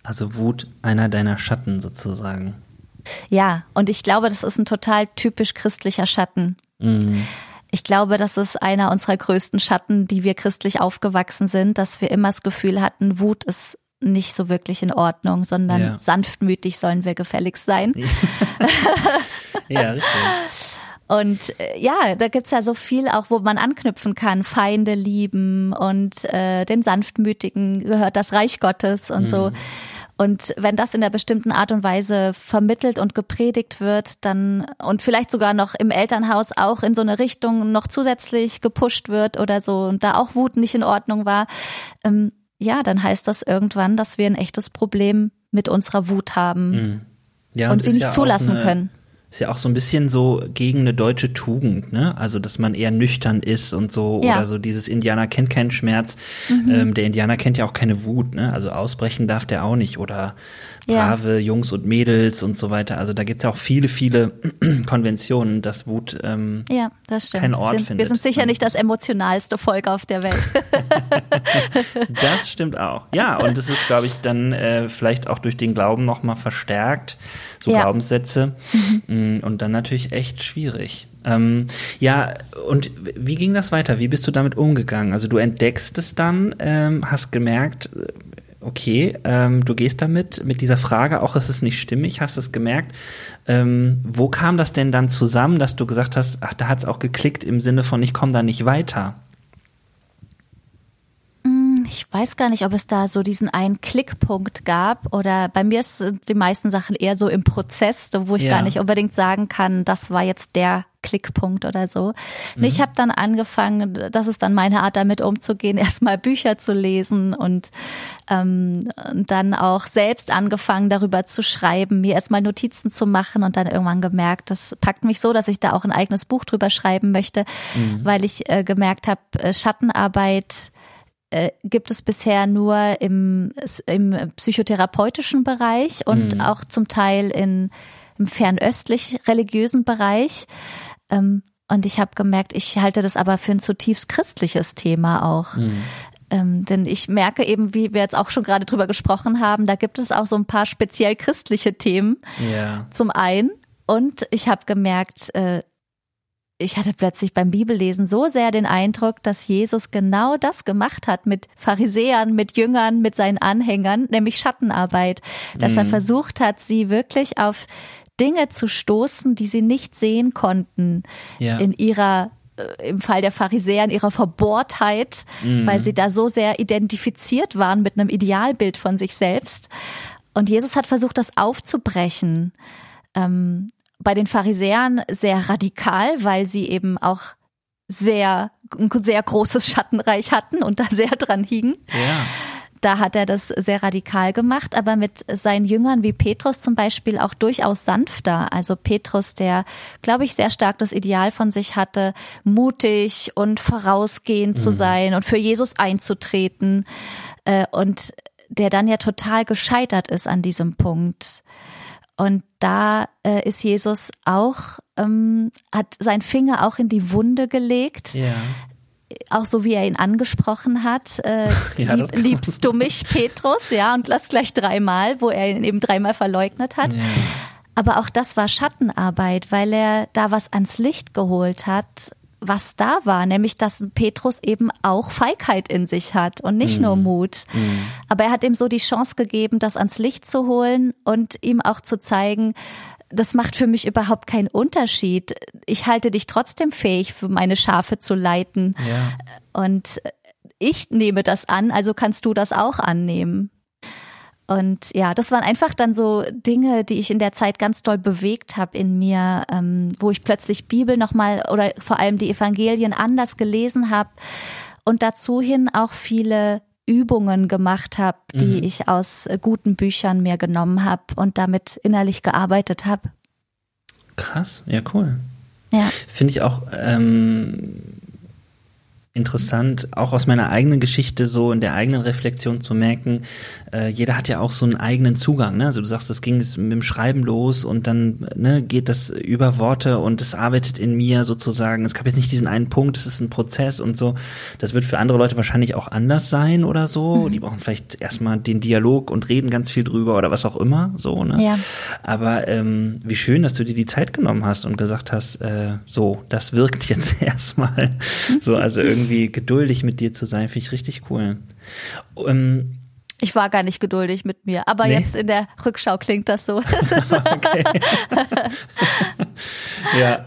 Also Wut einer deiner Schatten sozusagen. Ja, und ich glaube, das ist ein total typisch christlicher Schatten. Mhm. Ich glaube, das ist einer unserer größten Schatten, die wir christlich aufgewachsen sind, dass wir immer das Gefühl hatten, Wut ist nicht so wirklich in Ordnung, sondern ja. sanftmütig sollen wir gefälligst sein. *laughs* ja, richtig. Und äh, ja, da gibt's ja so viel auch, wo man anknüpfen kann. Feinde lieben und äh, den Sanftmütigen gehört das Reich Gottes und mhm. so. Und wenn das in einer bestimmten Art und Weise vermittelt und gepredigt wird, dann und vielleicht sogar noch im Elternhaus auch in so eine Richtung noch zusätzlich gepusht wird oder so und da auch Wut nicht in Ordnung war, ähm, ja, dann heißt das irgendwann, dass wir ein echtes Problem mit unserer Wut haben mhm. ja, und, und sie nicht ja zulassen eine, können ist ja auch so ein bisschen so gegen eine deutsche Tugend, ne? Also, dass man eher nüchtern ist und so, ja. oder so dieses Indianer kennt keinen Schmerz. Mhm. Ähm, der Indianer kennt ja auch keine Wut, ne? Also ausbrechen darf der auch nicht oder brave ja. Jungs und Mädels und so weiter. Also da gibt's ja auch viele, viele *clears throat* Konventionen, dass Wut ähm, ja, das stimmt. keinen Ort sind, findet. Wir sind sicher nicht das emotionalste Volk auf der Welt. *laughs* das stimmt auch. Ja, und es ist, glaube ich, dann äh, vielleicht auch durch den Glauben nochmal verstärkt, so ja. Glaubenssätze. Mhm. Mm, und dann natürlich echt schwierig. Ähm, ja, und wie ging das weiter? Wie bist du damit umgegangen? Also du entdeckst es dann, ähm, hast gemerkt, okay, ähm, du gehst damit, mit dieser Frage, auch ist es nicht stimmig, hast es gemerkt. Ähm, wo kam das denn dann zusammen, dass du gesagt hast, ach, da hat es auch geklickt im Sinne von, ich komme da nicht weiter? Weiß gar nicht, ob es da so diesen einen Klickpunkt gab oder bei mir sind die meisten Sachen eher so im Prozess, wo ich ja. gar nicht unbedingt sagen kann, das war jetzt der Klickpunkt oder so. Mhm. Ich habe dann angefangen, das ist dann meine Art, damit umzugehen, *laughs* erstmal Bücher zu lesen und ähm, dann auch selbst angefangen, darüber zu schreiben, mir erstmal Notizen zu machen und dann irgendwann gemerkt, das packt mich so, dass ich da auch ein eigenes Buch drüber schreiben möchte, mhm. weil ich äh, gemerkt habe, äh, Schattenarbeit äh, gibt es bisher nur im, im psychotherapeutischen Bereich und mhm. auch zum Teil in, im fernöstlich religiösen Bereich. Ähm, und ich habe gemerkt, ich halte das aber für ein zutiefst christliches Thema auch. Mhm. Ähm, denn ich merke eben, wie wir jetzt auch schon gerade drüber gesprochen haben, da gibt es auch so ein paar speziell christliche Themen. Ja. Zum einen. Und ich habe gemerkt, äh, ich hatte plötzlich beim Bibellesen so sehr den Eindruck, dass Jesus genau das gemacht hat mit Pharisäern, mit Jüngern, mit seinen Anhängern, nämlich Schattenarbeit. Dass mhm. er versucht hat, sie wirklich auf Dinge zu stoßen, die sie nicht sehen konnten ja. in ihrer äh, im Fall der Pharisäer in ihrer Verbohrtheit, mhm. weil sie da so sehr identifiziert waren mit einem Idealbild von sich selbst. Und Jesus hat versucht, das aufzubrechen. Ähm, bei den Pharisäern sehr radikal, weil sie eben auch sehr, ein sehr großes Schattenreich hatten und da sehr dran hingen. Ja. da hat er das sehr radikal gemacht, aber mit seinen Jüngern wie Petrus zum Beispiel auch durchaus sanfter. Also Petrus, der, glaube ich, sehr stark das Ideal von sich hatte, mutig und vorausgehend mhm. zu sein und für Jesus einzutreten. Äh, und der dann ja total gescheitert ist an diesem Punkt. Und da äh, ist Jesus auch, ähm, hat sein Finger auch in die Wunde gelegt. Ja. Auch so wie er ihn angesprochen hat, äh, *laughs* ja, lieb, liebst du mich, Petrus, ja, und lass gleich dreimal, wo er ihn eben dreimal verleugnet hat. Ja. Aber auch das war Schattenarbeit, weil er da was ans Licht geholt hat, was da war, nämlich dass Petrus eben auch Feigheit in sich hat und nicht mm. nur Mut. Mm. Aber er hat ihm so die Chance gegeben, das ans Licht zu holen und ihm auch zu zeigen, das macht für mich überhaupt keinen Unterschied. Ich halte dich trotzdem fähig, für meine Schafe zu leiten. Ja. Und ich nehme das an, also kannst du das auch annehmen. Und ja, das waren einfach dann so Dinge, die ich in der Zeit ganz doll bewegt habe in mir, ähm, wo ich plötzlich Bibel nochmal oder vor allem die Evangelien anders gelesen habe und dazu hin auch viele Übungen gemacht habe, die mhm. ich aus äh, guten Büchern mir genommen habe und damit innerlich gearbeitet habe. Krass, ja cool. Ja. Finde ich auch ähm, interessant, auch aus meiner eigenen Geschichte so in der eigenen Reflexion zu merken, äh, jeder hat ja auch so einen eigenen Zugang. Ne? Also du sagst, das ging mit dem Schreiben los und dann ne, geht das über Worte und es arbeitet in mir sozusagen. Es gab jetzt nicht diesen einen Punkt, es ist ein Prozess und so. Das wird für andere Leute wahrscheinlich auch anders sein oder so. Mhm. Die brauchen vielleicht erstmal den Dialog und reden ganz viel drüber oder was auch immer. So, ne? Ja. Aber ähm, wie schön, dass du dir die Zeit genommen hast und gesagt hast, äh, so, das wirkt jetzt *laughs* erstmal. so, also irgendwie irgendwie geduldig mit dir zu sein, finde ich richtig cool. Ähm, ich war gar nicht geduldig mit mir, aber nee. jetzt in der Rückschau klingt das so. *laughs* Das *laughs* ja.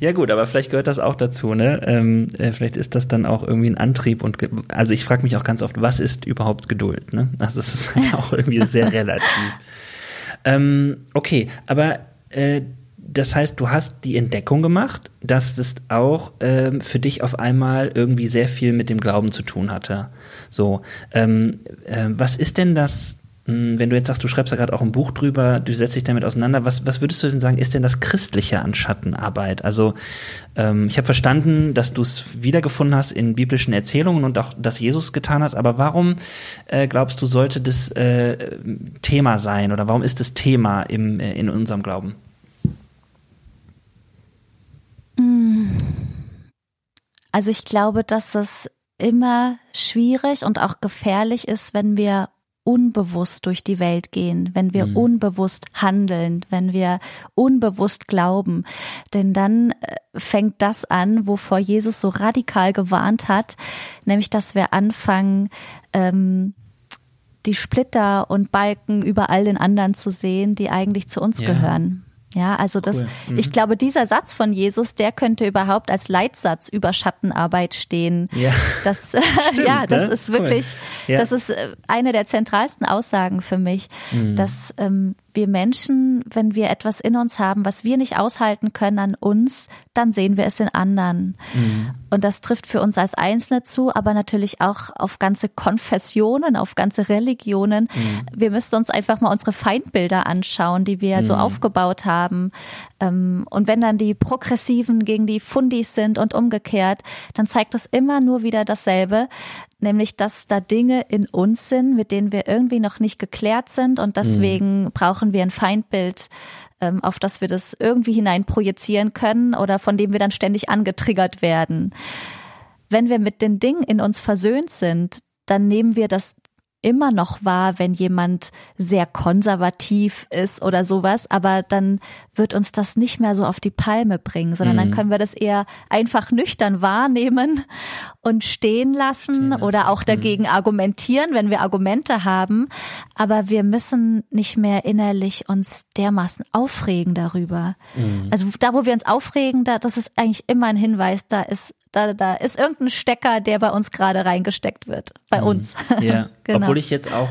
Ja gut, aber vielleicht gehört das auch dazu, ne? Ähm, äh, vielleicht ist das dann auch irgendwie ein Antrieb und also ich frage mich auch ganz oft, was ist überhaupt Geduld, ne? Also es ist halt *laughs* auch irgendwie sehr relativ. Ähm, okay, aber äh, das heißt, du hast die Entdeckung gemacht, dass es auch ähm, für dich auf einmal irgendwie sehr viel mit dem Glauben zu tun hatte. So, ähm, äh, was ist denn das, mh, hm, wenn du jetzt sagst, du schreibst ja gerade auch ein Buch drüber, du setzt dich damit auseinander, was, was würdest du denn sagen, ist denn das Christliche an Schattenarbeit? Also ähm, ich habe verstanden, dass du es wiedergefunden hast in biblischen Erzählungen und auch, dass Jesus getan hat, aber warum äh, glaubst du, sollte das äh, Thema sein oder warum ist das Thema im, äh, in unserem Glauben? Also ich glaube, dass es immer schwierig und auch gefährlich ist, wenn wir unbewusst durch die Welt gehen, wenn wir mhm. unbewusst handeln, wenn wir unbewusst glauben. Denn dann äh, fängt das an, wovor Jesus so radikal gewarnt hat, nämlich dass wir anfangen, ähm, die Splitter und Balken überall in anderen zu sehen, die eigentlich zu uns ja. gehören. Ja, also das, cool. mhm. ich glaube, dieser Satz von Jesus, der könnte überhaupt als Leitsatz über Schattenarbeit stehen. Ja, das, *laughs* Stimmt, ja, das ne? ist wirklich, cool. ja. das ist äh, eine der zentralsten Aussagen für mich, mhm. dass ähm, wir Menschen, wenn wir etwas in uns haben, was wir nicht aushalten können an uns, dann sehen wir es in anderen. Mhm. Und das trifft für uns als Einzelne zu, aber natürlich auch auf ganze Konfessionen, auf ganze Religionen. Mhm. Wir müssen uns einfach mal unsere Feindbilder anschauen, die wir mhm. so aufgebaut haben. Ähm, und wenn dann die Progressiven gegen die Fundis sind und umgekehrt, dann zeigt das immer nur wieder dasselbe, nämlich dass da Dinge in uns sind, mit denen wir irgendwie noch nicht geklärt sind und deswegen mhm. brauchen wir ein Feindbild, ähm, auf das wir das irgendwie hinein projizieren können oder von dem wir dann ständig angetriggert werden. Wenn wir mit den Dingen in uns versöhnt sind, dann nehmen wir das immer noch wahr, wenn jemand sehr konservativ ist oder sowas, aber dann wird uns das nicht mehr so auf die Palme bringen, sondern mhm. dann können wir das eher einfach nüchtern wahrnehmen und stehen lassen, stehen lassen. oder auch dagegen mhm. argumentieren, wenn wir Argumente haben, aber wir müssen nicht mehr innerlich uns dermaßen aufregen darüber. Mhm. Also da, wo wir uns aufregen, da, das ist eigentlich immer ein Hinweis, da ist da, da ist irgendein Stecker, der bei uns gerade reingesteckt wird. Bei mhm. uns. *laughs* Ja, genau. obwohl ich jetzt auch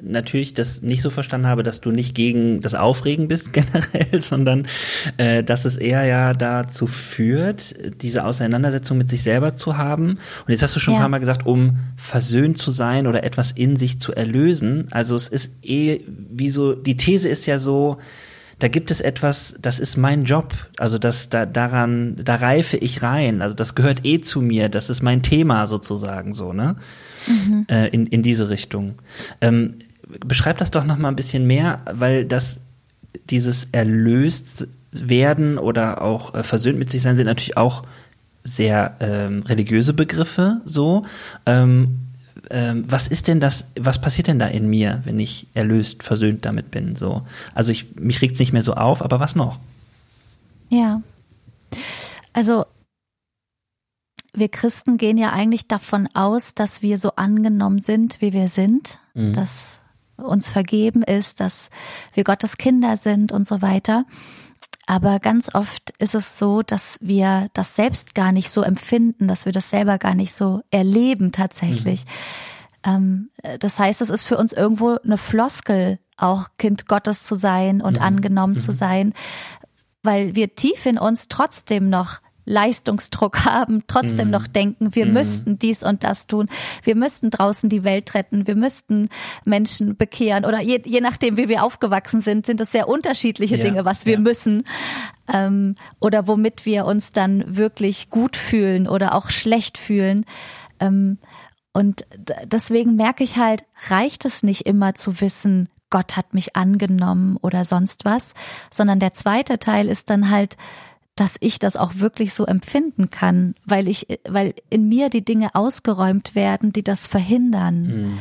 natürlich das nicht so verstanden habe, dass du nicht gegen das Aufregen bist *laughs* generell, sondern äh, dass es eher ja dazu führt, diese Auseinandersetzung mit sich selber zu haben. Und jetzt hast du schon ja. ein paar Mal gesagt, um versöhnt zu sein oder etwas in sich zu erlösen. Also es ist eh wie so, die These ist ja so, da gibt es etwas, das ist mein Job. Also das, da, daran, da reife ich rein. Also das gehört eh zu mir. Das ist mein Thema sozusagen so, ne? Mhm. Äh, in, in diese Richtung. Ähm, beschreib das doch noch mal ein bisschen mehr, weil das dieses erlöst werden oder auch äh, versöhnt mit sich sein sind natürlich auch sehr ähm, religiöse Begriffe so. Ähm, ähm, was ist denn das, was passiert denn da in mir, wenn ich erlöst, versöhnt damit bin? So. Also ich, mich regt es nicht mehr so auf, aber was noch? Ja. Also wir Christen gehen ja eigentlich davon aus, dass wir so angenommen sind, wie wir sind, mhm. dass uns vergeben ist, dass wir Gottes Kinder sind und so weiter. Aber ganz oft ist es so, dass wir das selbst gar nicht so empfinden, dass wir das selber gar nicht so erleben tatsächlich. Mhm. Ähm, das heißt, es ist für uns irgendwo eine Floskel, auch Kind Gottes zu sein und mhm. angenommen mhm. zu sein, weil wir tief in uns trotzdem noch Leistungsdruck *laughs* haben, trotzdem mm. noch denken, wir mm. müssten dies und das tun, wir müssten draußen die Welt retten, wir müssten Menschen bekehren oder je, je nachdem, wie wir aufgewachsen sind, sind es sehr unterschiedliche ja, Dinge, was wir ja. müssen ähm, oder womit wir uns dann wirklich gut fühlen oder auch schlecht fühlen. Ähm, und deswegen merke ich halt, reicht es nicht immer zu wissen, Gott hat mich angenommen oder sonst was, sondern der zweite Teil ist dann halt, dass ich das auch wirklich so empfinden kann, weil ich, weil in mir die Dinge ausgeräumt werden, die das verhindern. Mhm.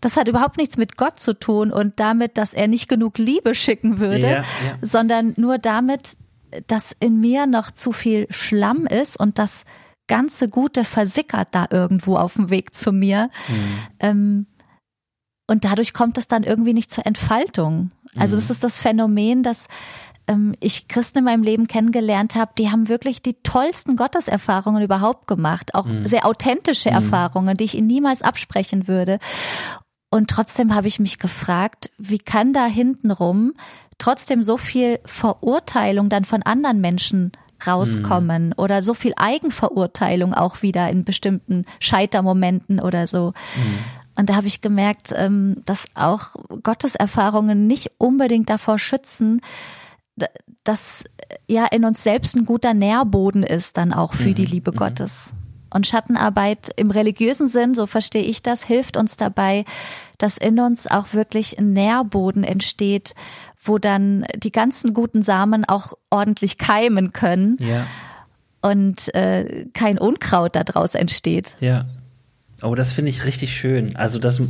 Das hat überhaupt nichts mit Gott zu tun und damit, dass er nicht genug Liebe schicken würde, ja, ja. sondern nur damit, dass in mir noch zu viel Schlamm ist und das ganze Gute versickert da irgendwo auf dem Weg zu mir. Mhm. Ähm, und dadurch kommt es dann irgendwie nicht zur Entfaltung. Also mhm. das ist das Phänomen, dass ähm, ich Christen in meinem Leben kennengelernt habe, die haben wirklich die tollsten Gotteserfahrungen überhaupt gemacht. Auch mhm. sehr authentische mhm. Erfahrungen, die ich ihnen niemals absprechen würde. Und trotzdem habe ich mich gefragt, wie kann da hintenrum trotzdem so viel Verurteilung dann von anderen Menschen rauskommen mhm. oder so viel Eigenverurteilung auch wieder in bestimmten Scheitermomenten oder so. Mhm. Und da habe ich gemerkt, ähm, dass auch Gotteserfahrungen nicht unbedingt davor schützen, dass ja in uns selbst ein guter Nährboden ist dann auch für mhm. die Liebe mhm. Gottes. Und Schattenarbeit im religiösen Sinn, so verstehe ich das, hilft uns dabei, dass in uns auch wirklich ein Nährboden entsteht, wo dann die ganzen guten Samen auch ordentlich keimen können ja. und äh, kein Unkraut daraus entsteht. Ja. Oh, das finde ich richtig schön. Also das,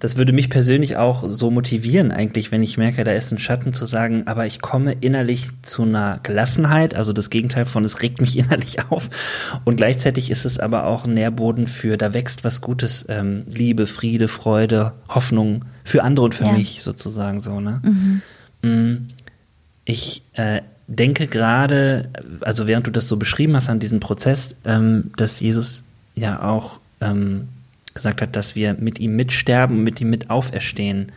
das würde mich persönlich auch so motivieren eigentlich, wenn ich merke, da ist ein Schatten zu sagen, aber ich komme innerlich zu einer Gelassenheit, also das Gegenteil von, es regt mich *laughs* innerlich auf. Und gleichzeitig ist es aber auch ein Nährboden für, da wächst was Gutes, ähm, Liebe, Friede, Freude, Hoffnung für andere und für ja. mich sozusagen so, ne? Mhm. Mm, ich äh, denke gerade, also während du das so beschrieben hast an diesem Prozess, ähm, dass Jesus ja auch ähm, gesagt hat, dass wir mit ihm mitsterben und mit ihm mit auferstehen.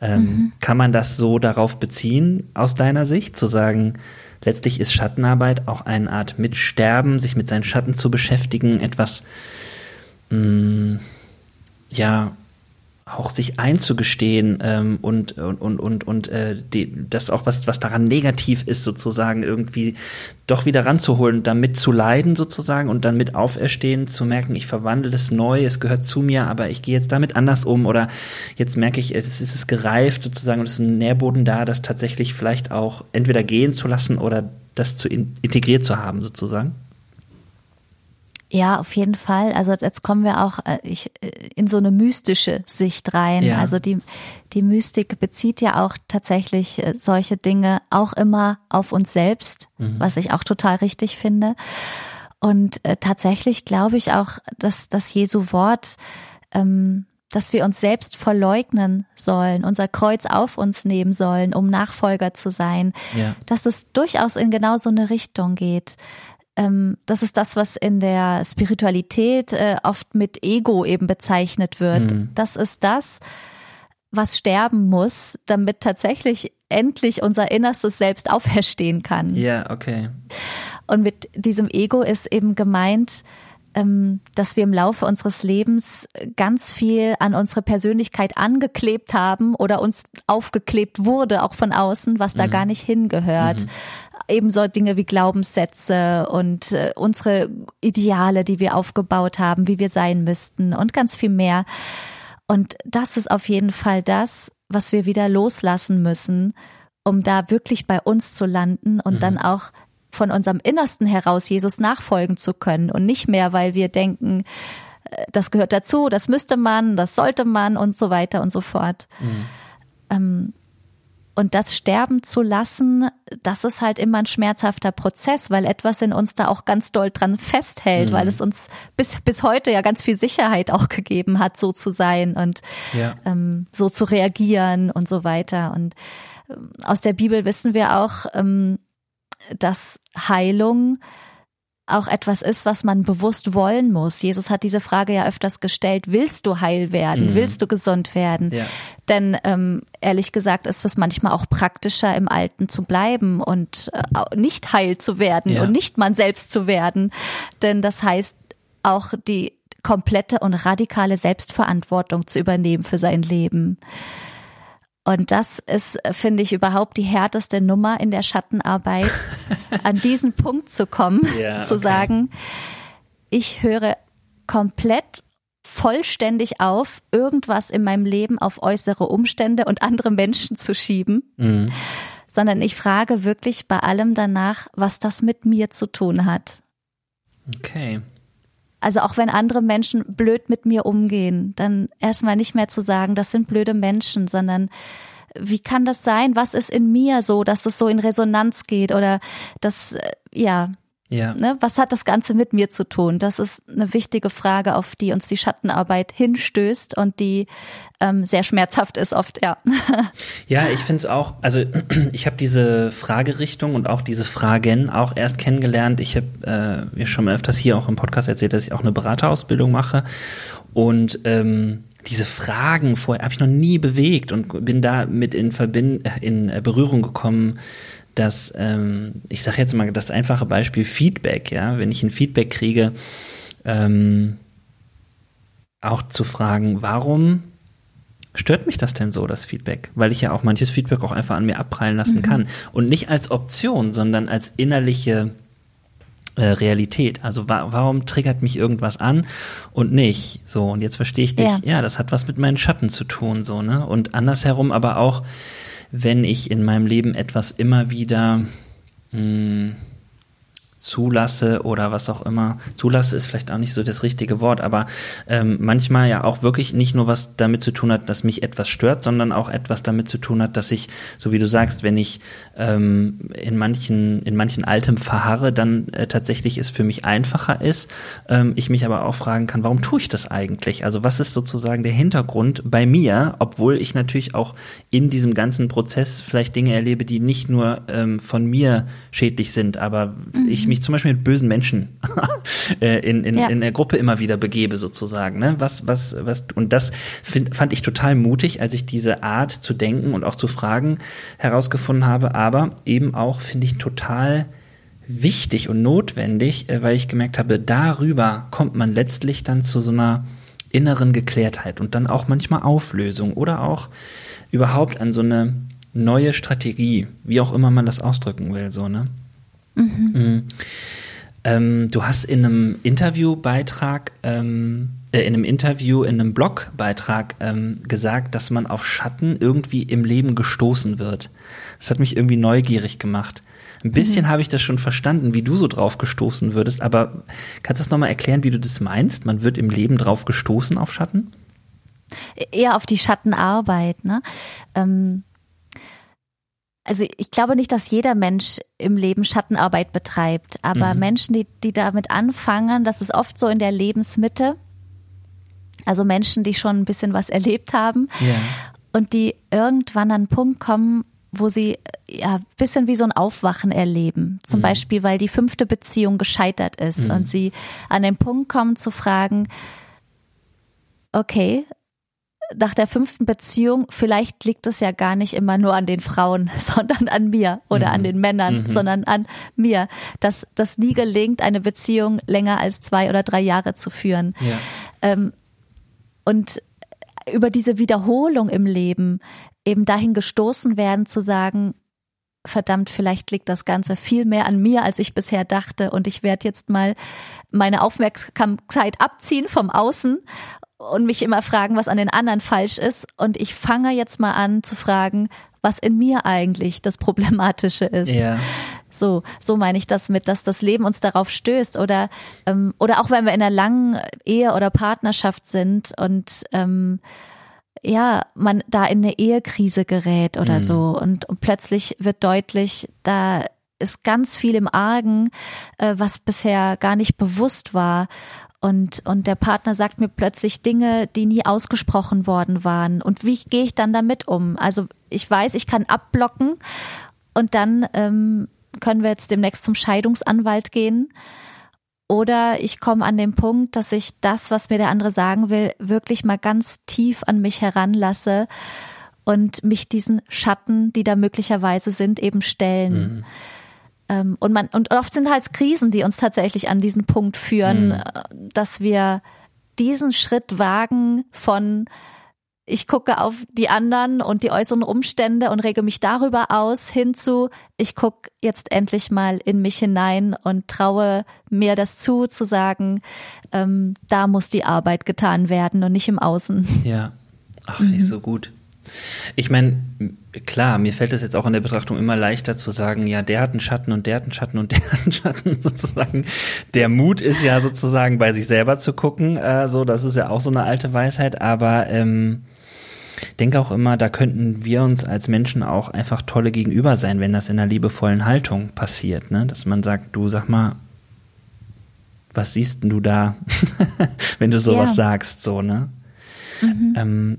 Ähm, mhm. Kann man das so darauf beziehen, aus deiner Sicht, zu sagen, letztlich ist Schattenarbeit auch eine Art Mitsterben, sich mit seinen Schatten zu beschäftigen, etwas, mh, mm, ja, auch sich einzugestehen ähm, und und und und, und äh, die, das auch was was daran negativ ist sozusagen irgendwie doch wieder ranzuholen, damit zu leiden sozusagen und dann mit auferstehen, zu merken, ich verwandle es neu, es gehört zu mir, aber ich gehe jetzt damit anders um oder jetzt merke ich, es ist es gereift sozusagen und es ist ein Nährboden da, das tatsächlich vielleicht auch entweder gehen zu lassen oder das zu in, integriert zu haben sozusagen. Ja, auf jeden Fall. Also jetzt kommen wir auch äh, ich, äh, in so eine mystische Sicht rein. Ja. Also die, die Mystik bezieht ja auch tatsächlich äh, solche Dinge auch immer auf uns selbst, mhm. was ich auch total richtig finde. Und äh, tatsächlich glaube ich auch, dass das Jesu Wort, ähm, dass wir uns selbst verleugnen sollen, unser Kreuz auf uns nehmen sollen, um Nachfolger zu sein, ja. dass es durchaus in genau so eine Richtung geht das ist das, was in der Spiritualität äh, oft mit Ego eben bezeichnet wird. Mhm. Das ist das, was sterben muss, damit tatsächlich endlich unser innerstes Selbst auferstehen kann. Ja, okay. Und mit diesem Ego ist eben gemeint, ähm, dass wir im Laufe unseres Lebens ganz viel an unsere Persönlichkeit angeklebt haben oder uns aufgeklebt wurde, auch von außen, was da mhm. gar nicht hingehört. Mhm. Ebenso Dinge wie Glaubenssätze und äh, unsere Ideale, die wir aufgebaut haben, wie wir sein müssten und ganz viel mehr. Und das ist auf jeden Fall das, was wir wieder loslassen müssen, um da wirklich bei uns zu landen und mhm. dann auch von unserem Innersten heraus Jesus nachfolgen zu können und nicht mehr, weil wir denken, äh, das gehört dazu, das müsste man, das sollte man und so weiter und so fort. Mhm. Ähm, und das sterben zu lassen, das ist halt immer ein schmerzhafter Prozess, weil etwas in uns da auch ganz doll dran festhält, mhm. weil es uns bis, bis heute ja ganz viel Sicherheit auch gegeben hat, so zu sein und ja. ähm, so zu reagieren und so weiter. Und ähm, aus der Bibel wissen wir auch, ähm, dass Heilung auch etwas ist, was man bewusst wollen muss. Jesus hat diese Frage ja öfters gestellt, willst du heil werden? Mhm. Willst du gesund werden? Ja. Denn ähm, ehrlich gesagt ist es manchmal auch praktischer, im Alten zu bleiben und äh, nicht heil zu werden ja. und nicht man selbst zu werden. Denn das heißt auch die komplette und radikale Selbstverantwortung zu übernehmen für sein Leben. Und das ist, finde ich, überhaupt die härteste Nummer in der Schattenarbeit, *laughs* an diesen Punkt zu kommen, yeah, *laughs* zu okay. sagen, ich höre komplett vollständig auf, irgendwas in meinem Leben auf äußere Umstände und andere Menschen zu schieben, mhm. sondern ich frage wirklich bei allem danach, was das mit mir zu tun hat. Okay. Also auch wenn andere Menschen blöd mit mir umgehen, dann erstmal nicht mehr zu sagen, das sind blöde Menschen, sondern wie kann das sein? Was ist in mir so, dass es so in Resonanz geht oder das, äh, ja, ja. Ne, was hat das Ganze mit mir zu tun? Das ist eine wichtige Frage, auf die uns die Schattenarbeit hinstößt und die ähm, sehr schmerzhaft ist oft, ja. *laughs* Ja, ich finde es auch, also *clears throat* ich habe diese Fragerichtung und auch diese Fragen auch erst kennengelernt. Ich habe äh, schon mal öfters hier auch im Podcast erzählt, dass ich auch eine Beraterausbildung mache und ähm, diese Fragen vorher habe ich noch nie bewegt und bin da mit in, Verbind in Berührung gekommen dass ähm, ich sage jetzt mal das einfache Beispiel Feedback, ja, wenn ich ein Feedback kriege, ähm, auch zu fragen, warum stört mich das denn so, das Feedback? Weil ich ja auch manches Feedback auch einfach an mir abprallen lassen mhm. kann. Und nicht als Option, sondern als innerliche äh, Realität. Also wa warum triggert mich irgendwas an und nicht? So, und jetzt verstehe ich dich, ja. ja, das hat was mit meinen Schatten zu tun, so, ne? Und andersherum aber auch, wenn ich in meinem Leben etwas immer wieder mh, hm, zulasse oder was auch immer. Zulasse ist vielleicht auch nicht so das richtige Wort, aber ähm, manchmal ja auch wirklich nicht nur was damit zu tun hat, dass mich etwas stört, sondern auch etwas damit zu tun hat, dass ich, so wie du sagst, wenn ich ähm, in manchen in manchen Altem verharre, dann äh, tatsächlich es für mich einfacher ist. Ähm, ich mich aber auch fragen kann, warum tue ich das eigentlich? Also was ist sozusagen der Hintergrund bei mir, obwohl ich natürlich auch in diesem ganzen Prozess vielleicht Dinge erlebe, die nicht nur ähm, von mir schädlich sind, aber mhm. ich mich zum Beispiel mit bösen Menschen *laughs* äh, in, in, ja. in der Gruppe immer wieder begebe, sozusagen. Ne? Was, was, was, und das find, fand ich total mutig, als ich diese Art zu denken und auch zu fragen herausgefunden habe, aber eben auch, finde ich, total wichtig und notwendig, äh, weil ich gemerkt habe, darüber kommt man letztlich dann zu so einer inneren Geklärtheit und dann auch manchmal Auflösung oder auch überhaupt an so eine neue Strategie, wie auch immer man das ausdrücken will, so, ne? Mhm. Mhm. Ähm, du hast in einem Interviewbeitrag, ähm, äh, in einem Interview, in einem Blogbeitrag ähm, gesagt, dass man auf Schatten irgendwie im Leben gestoßen wird. Das hat mich irgendwie neugierig gemacht. Ein bisschen mhm. habe ich das schon verstanden, wie du so drauf gestoßen würdest, aber kannst du das nochmal erklären, wie du das meinst? Man wird im Leben drauf gestoßen auf Schatten? Eher auf die Schattenarbeit, ne? Ähm also ich glaube nicht, dass jeder Mensch im Leben Schattenarbeit betreibt, aber mhm. Menschen, die, die damit anfangen, das ist oft so in der Lebensmitte. Also Menschen, die schon ein bisschen was erlebt haben ja. und die irgendwann an einen Punkt kommen, wo sie ja ein bisschen wie so ein Aufwachen erleben. Zum mhm. Beispiel, weil die fünfte Beziehung gescheitert ist mhm. und sie an den Punkt kommen zu fragen, okay, nach der fünften Beziehung, vielleicht liegt es ja gar nicht immer nur an den Frauen, *laughs* sondern an mir oder mhm. an den Männern, mhm. sondern an mir, dass das nie gelingt, eine Beziehung länger als zwei oder drei Jahre zu führen. Ja. Ähm, und über diese Wiederholung im Leben eben dahin gestoßen werden zu sagen, verdammt, vielleicht liegt das Ganze viel mehr an mir, als ich bisher dachte. Und ich werde jetzt mal meine Aufmerksamkeit abziehen vom Außen und mich immer fragen, was an den anderen falsch ist. Und ich fange jetzt mal an zu fragen, was in mir eigentlich das Problematische ist. Ja. So, so meine ich das mit, dass das Leben uns darauf stößt oder ähm, oder auch wenn wir in einer langen Ehe oder Partnerschaft sind und ähm, ja, man da in eine Ehekrise gerät oder mhm. so und, und plötzlich wird deutlich, da ist ganz viel im Argen, äh, was bisher gar nicht bewusst war. Und, und der Partner sagt mir plötzlich Dinge, die nie ausgesprochen worden waren. Und wie gehe ich dann damit um? Also ich weiß, ich kann abblocken und dann ähm, können wir jetzt demnächst zum Scheidungsanwalt gehen. Oder ich komme an den Punkt, dass ich das, was mir der andere sagen will, wirklich mal ganz tief an mich heranlasse und mich diesen Schatten, die da möglicherweise sind, eben stellen. Mhm. Ähm, und man, und oft sind halt Krisen, die uns tatsächlich an diesen Punkt führen, mhm. Äh, dass wir diesen Schritt wagen von ich gucke auf die anderen und die äußeren Umstände und rege mich darüber aus, hinzu, ich gucke jetzt endlich mal in mich hinein und traue mir das zu, zu sagen, ähm, da muss die Arbeit getan werden und nicht im Außen. Ja, ach, mhm. so gut. Ich meine, klar, mir fällt es jetzt auch in der Betrachtung immer leichter zu sagen, ja, der hat einen Schatten und der hat einen Schatten und *laughs* der hat einen Schatten sozusagen. Der Mut ist ja sozusagen bei sich selber zu gucken, äh, so, das ist ja auch so eine alte Weisheit, aber ähm, denke auch immer, da könnten wir uns als Menschen auch einfach tolle Gegenüber sein, wenn das in einer liebevollen Haltung passiert, ne? Dass man sagt, du sag mal, was siehst denn du da, *laughs* wenn du sowas ja. sagst, so, ne? Mhm. Ähm,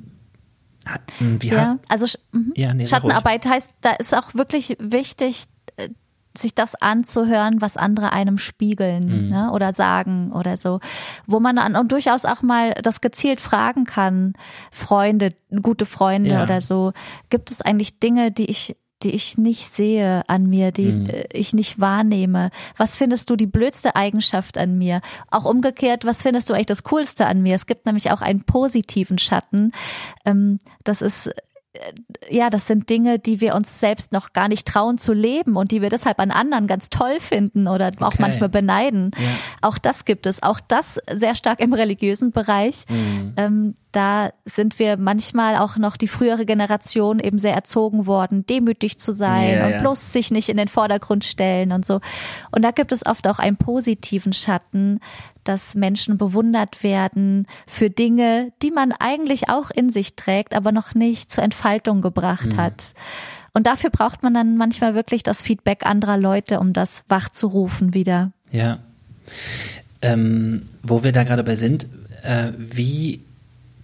wie ja, also mhm. ja, nee, Schattenarbeit heißt, da ist auch wirklich wichtig, äh, sich das anzuhören, was andere einem spiegeln mhm. ne, oder sagen oder so, wo man dann durchaus auch mal das gezielt fragen kann, Freunde, gute Freunde ja. oder so, gibt es eigentlich Dinge, die ich die ich nicht sehe an mir, die mhm. Äh, ich nicht wahrnehme. Was findest du die blödste Eigenschaft an mir? Auch umgekehrt, was findest du eigentlich das Coolste an mir? Es gibt nämlich auch einen positiven Schatten. Ähm, das ist äh, ja, das sind Dinge, die wir uns selbst noch gar nicht trauen zu leben und die wir deshalb an anderen ganz toll finden oder okay. auch manchmal beneiden. Ja. Auch das gibt es. Auch das sehr stark im religiösen Bereich. Mhm. Ähm, da sind wir manchmal auch noch die frühere Generation eben sehr erzogen worden, demütig zu sein ja, und ja. bloß sich nicht in den Vordergrund stellen und so. Und da gibt es oft auch einen positiven Schatten, dass Menschen bewundert werden für Dinge, die man eigentlich auch in sich trägt, aber noch nicht zur Entfaltung gebracht mhm. hat. Und dafür braucht man dann manchmal wirklich das Feedback anderer Leute, um das wachzurufen wieder. Ja. Ähm, wo wir da gerade bei sind, äh, wie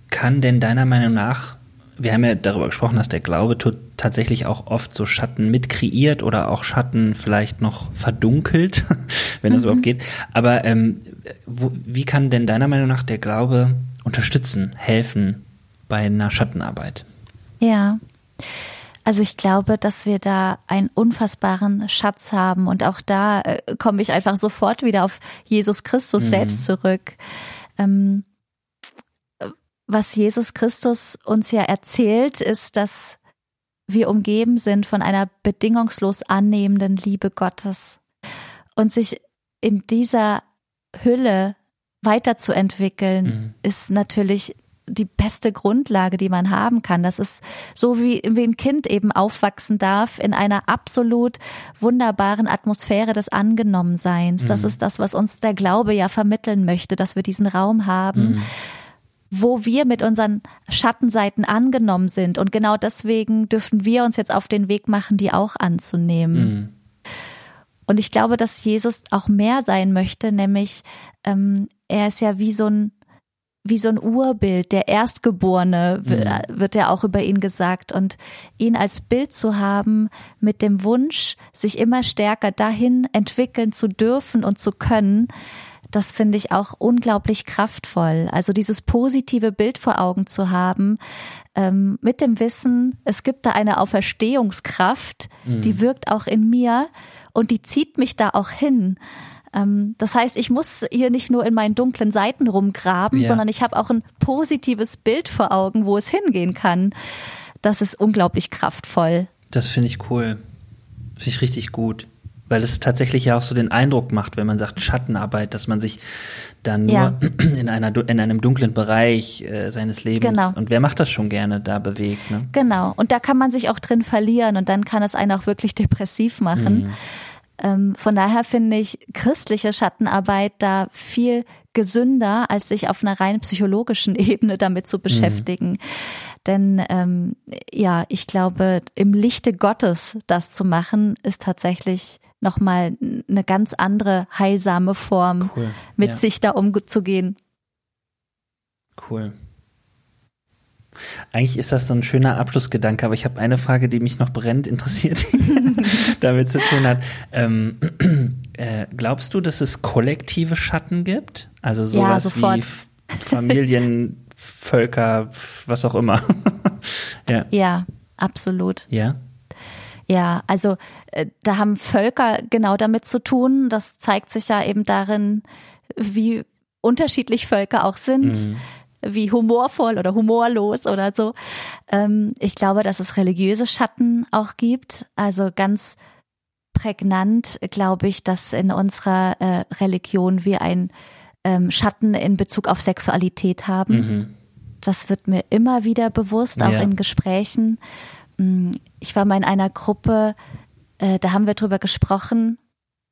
kann denn deiner Meinung nach, wir haben ja darüber gesprochen, dass der Glaube tatsächlich auch oft so Schatten mit kreiert oder auch Schatten vielleicht noch verdunkelt, *laughs* wenn das mhm. überhaupt geht. Aber ähm, wo, wie kann denn deiner Meinung nach der Glaube unterstützen, helfen bei einer Schattenarbeit? Ja. Also ich glaube, dass wir da einen unfassbaren Schatz haben und auch da äh, komme ich einfach sofort wieder auf Jesus Christus mhm. selbst zurück. Ähm, was Jesus Christus uns ja erzählt, ist, dass wir umgeben sind von einer bedingungslos annehmenden Liebe Gottes und sich in dieser Hülle weiterzuentwickeln, mhm. ist natürlich die beste Grundlage, die man haben kann. Das ist so, wie, wie ein Kind eben aufwachsen darf in einer absolut wunderbaren Atmosphäre des Angenommenseins. Mhm. Das ist das, was uns der Glaube ja vermitteln möchte, dass wir diesen Raum haben. Mhm wo wir mit unseren Schattenseiten angenommen sind. Und genau deswegen dürfen wir uns jetzt auf den Weg machen, die auch anzunehmen. Mhm. Und ich glaube, dass Jesus auch mehr sein möchte, nämlich ähm, er ist ja wie so ein wie so ein Urbild, der Erstgeborene, mhm. wird ja auch über ihn gesagt. Und ihn als Bild zu haben mit dem Wunsch, sich immer stärker dahin entwickeln zu dürfen und zu können, das finde ich auch unglaublich kraftvoll. Also dieses positive Bild vor Augen zu haben, ähm, mit dem Wissen, es gibt da eine Auferstehungskraft, mhm. die wirkt auch in mir und die zieht mich da auch hin. Ähm, das heißt, ich muss hier nicht nur in meinen dunklen Seiten rumgraben, ja. sondern ich habe auch ein positives Bild vor Augen, wo es hingehen kann. Das ist unglaublich kraftvoll. Das finde ich cool. Finde ich richtig gut. Weil es tatsächlich ja auch so den Eindruck macht, wenn man sagt Schattenarbeit, dass man sich dann nur ja. *clears throat* in, einer, in einem dunklen Bereich äh, seines Lebens genau. und wer macht das schon gerne da bewegt. Ne? Genau, und da kann man sich auch drin verlieren und dann kann es einen auch wirklich *laughs* depressiv machen. Mhm. Ähm, von daher finde ich christliche Schattenarbeit da viel gesünder, als sich auf einer rein psychologischen *laughs* Ebene damit zu mhm. beschäftigen. Mhm. Denn ähm, ja, ich glaube, im Lichte Gottes das zu machen, ist tatsächlich nochmal eine ganz andere heilsame Form, cool. mit ja. sich da umzugehen. Cool. Eigentlich ist das so ein schöner Abschlussgedanke, aber ich habe eine Frage, die mich noch brennend interessiert, *laughs* damit zu tun hat. Ähm, äh, glaubst du, dass es kollektive Schatten gibt? Also sowas ja, wie Familien, *laughs* Völker, was auch immer. *laughs* ja. ja, absolut. Ja. Ja, also äh, da haben Völker genau damit zu tun. Das zeigt sich ja eben darin, wie unterschiedlich Völker auch sind. Mhm wie humorvoll oder humorlos oder so. Ähm, ich glaube, dass es religiöse Schatten auch gibt. Also ganz prägnant glaube ich, dass in unserer äh, Religion wir ein ähm, Schatten in Bezug auf Sexualität haben. Mhm. Das wird mir immer wieder bewusst, auch ja. in Gesprächen. Mm, ich war mal in einer Gruppe, äh, da haben wir drüber gesprochen,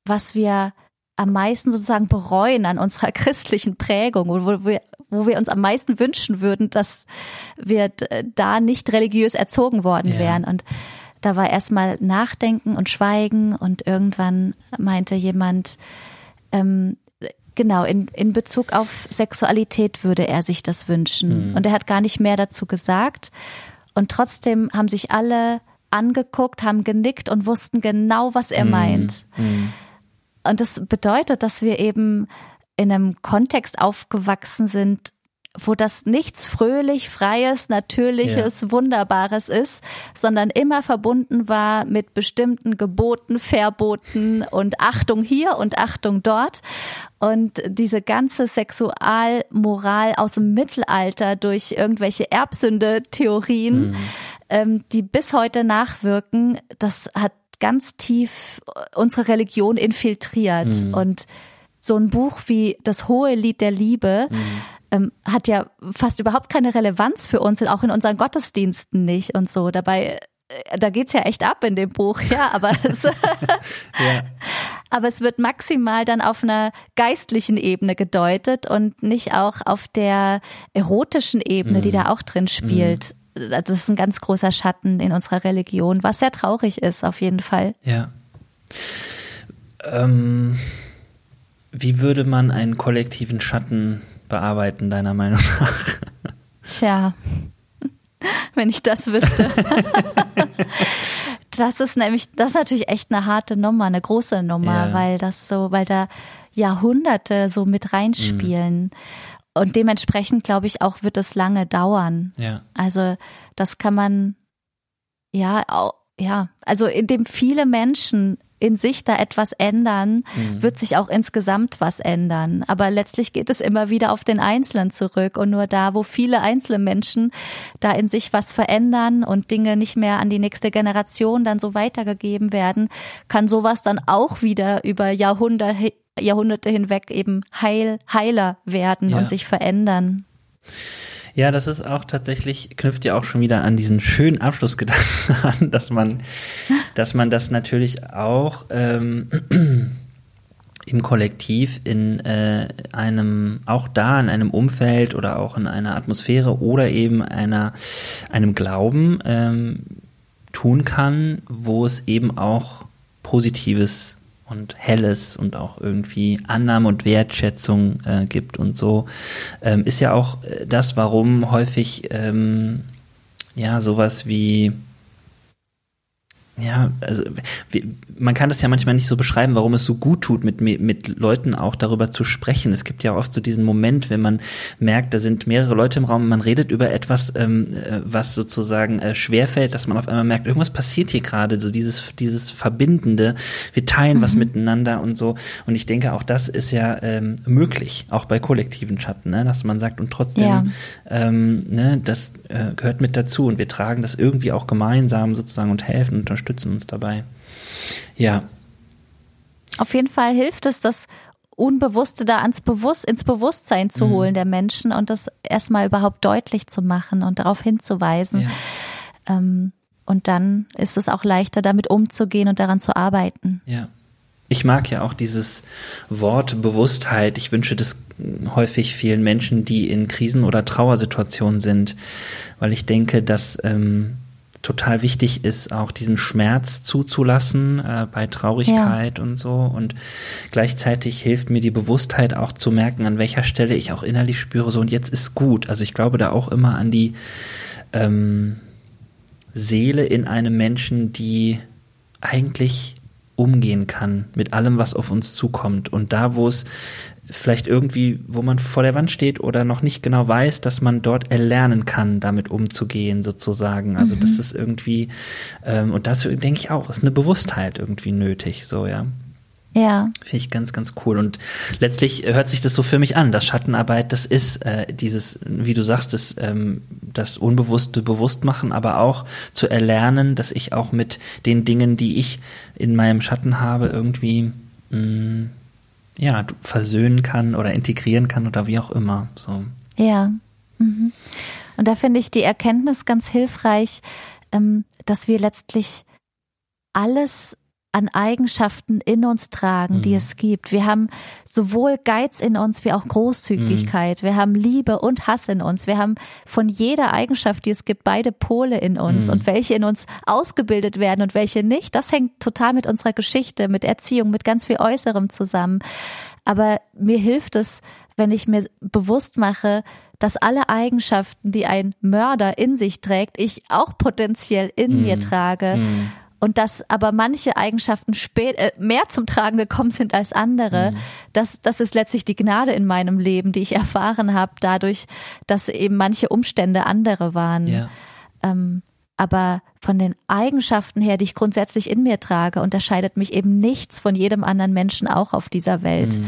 was wir am meisten sozusagen bereuen an unserer *laughs* christlichen Prägung, wo wir wo wir uns am meisten wünschen würden, dass wir da nicht religiös erzogen worden ja. wären. Und da war erstmal Nachdenken und Schweigen und irgendwann meinte jemand, ähm, genau, in, in Bezug auf Sexualität würde er sich das wünschen. Mhm. Und er hat gar nicht mehr dazu gesagt. Und trotzdem haben sich alle angeguckt, haben genickt und wussten genau, was er mhm. meint. Mhm. Und das bedeutet, dass wir eben in einem Kontext aufgewachsen sind, wo das nichts fröhlich, freies, natürliches, ja. wunderbares ist, sondern immer verbunden war mit bestimmten Geboten, Verboten und Achtung hier und Achtung dort. Und diese ganze Sexualmoral aus dem Mittelalter durch irgendwelche Erbsünde-Theorien, mhm. ähm, die bis heute nachwirken, das hat ganz tief unsere Religion infiltriert. Mhm. Und so ein Buch wie Das hohe Lied der Liebe mhm. Ähm, hat ja fast überhaupt keine Relevanz für uns, auch in unseren Gottesdiensten nicht und so. Dabei, äh, da geht's ja echt ab in dem Buch, ja, aber *laughs* es, ja. aber es wird maximal dann auf einer geistlichen Ebene gedeutet und nicht auch auf der erotischen Ebene, mhm. die da auch drin spielt. Mhm. Also das ist ein ganz großer Schatten in unserer Religion, was sehr traurig ist, auf jeden Fall. Ja. Ähm wie würde man einen kollektiven Schatten bearbeiten, deiner Meinung nach? Tja, wenn ich das wüsste. das ist nämlich, das ist natürlich echt eine harte Nummer, eine große Nummer, ja. weil das so, weil da Jahrhunderte so mit reinspielen. Mhm. Und dementsprechend, glaube ich, auch wird es lange dauern. Ja. Also, das kann man, ja, auch, ja, also indem viele Menschen in sich da etwas ändern, mhm. wird sich auch insgesamt was ändern. Aber letztlich geht es immer wieder auf den Einzelnen zurück und nur da, wo viele einzelne Menschen da in sich was verändern und Dinge nicht mehr an die nächste Generation dann so weitergegeben werden, kann sowas dann auch wieder über Jahrhunderte, Jahrhunderte hinweg eben heil, heiler werden ja. und sich verändern. Ja, das ist auch tatsächlich, knüpft ja auch schon wieder an diesen schönen Abschlussgedanken *laughs* an, dass man, dass man das natürlich auch ähm, *clears throat* im Kollektiv in äh, einem, auch da in einem Umfeld oder auch in einer Atmosphäre oder eben einer, einem Glauben ähm, tun kann, wo es eben auch Positives und Helles und auch irgendwie Annahme und Wertschätzung äh, gibt und so, ähm, ist ja auch äh, das, warum häufig ähm, ja sowas wie ja, also wie, man kann das ja manchmal nicht so beschreiben, warum es so gut tut, mit, mit Leuten auch darüber zu sprechen. Es gibt ja oft so diesen Moment, wenn man merkt, da sind mehrere Leute im Raum, man redet über etwas, ähm, äh, was sozusagen äh, schwerfällt, dass man auf einmal merkt, irgendwas passiert hier gerade, so dieses, dieses Verbindende, wir teilen mhm. was miteinander und so. Und ich denke, auch das ist ja ähm, möglich, auch bei kollektiven Schatten, ne? dass man sagt, und trotzdem, ja. ähm, ne, das äh, gehört mit dazu und wir tragen das irgendwie auch gemeinsam sozusagen und helfen und unterstützen uns dabei. Ja. Auf jeden Fall hilft es, das Unbewusste da ans Bewusst, ins Bewusstsein zu mhm. holen der Menschen und das erstmal überhaupt deutlich zu machen und darauf hinzuweisen. Ja. Ähm, und dann ist es auch leichter, damit umzugehen und daran zu arbeiten. Ja. Ich mag ja auch dieses Wort Bewusstheit. Ich wünsche das häufig vielen Menschen, die in Krisen- oder Trauersituationen sind, weil ich denke, dass ähm, total wichtig ist, auch diesen Schmerz zuzulassen äh, bei Traurigkeit ja. und so. Und gleichzeitig hilft mir die Bewusstheit auch zu merken, an welcher Stelle ich auch innerlich spüre, so und jetzt ist gut. Also ich glaube da auch immer an die ähm, Seele in einem Menschen, die eigentlich umgehen kann mit allem, was auf uns zukommt. Und da, wo es vielleicht irgendwie, wo man vor der Wand steht oder noch nicht genau weiß, dass man dort erlernen kann, damit umzugehen, sozusagen. Also mhm. das ist irgendwie, ähm, und das denke ich auch, ist eine Bewusstheit irgendwie nötig, so, ja. Ja. Finde ich ganz, ganz cool. Und letztlich hört sich das so für mich an, dass Schattenarbeit, das ist äh, dieses, wie du sagtest, ähm, das Unbewusste bewusst machen, aber auch zu erlernen, dass ich auch mit den Dingen, die ich in meinem Schatten habe, irgendwie mh, mm, ja, versöhnen kann oder integrieren kann oder wie auch immer. So. Ja. Mhm. Und da finde ich die Erkenntnis ganz hilfreich, ähm, dass wir letztlich alles an Eigenschaften in uns tragen, mhm. die es gibt. Wir haben sowohl Geiz in uns wie auch Großzügigkeit. Mhm. Wir haben Liebe und Hass in uns. Wir haben von jeder Eigenschaft, die es gibt, beide Pole in uns. Mhm. Und welche in uns ausgebildet werden und welche nicht, das hängt total mit unserer Geschichte, mit Erziehung, mit ganz viel Äußerem zusammen. Aber mir hilft es, wenn ich mir bewusst mache, dass alle Eigenschaften, die ein Mörder in sich trägt, ich auch potenziell in mir mhm. trage mhm und dass aber manche Eigenschaften spät, äh, mehr zum Tragen gekommen sind als andere, mhm. das, das ist letztlich die Gnade in meinem Leben, die ich erfahren habe, dadurch, dass eben manche Umstände andere waren. Ja. Ähm, aber von den Eigenschaften her, die ich grundsätzlich in mir trage, unterscheidet mich eben nichts von jedem anderen Menschen auch auf dieser Welt. Mhm.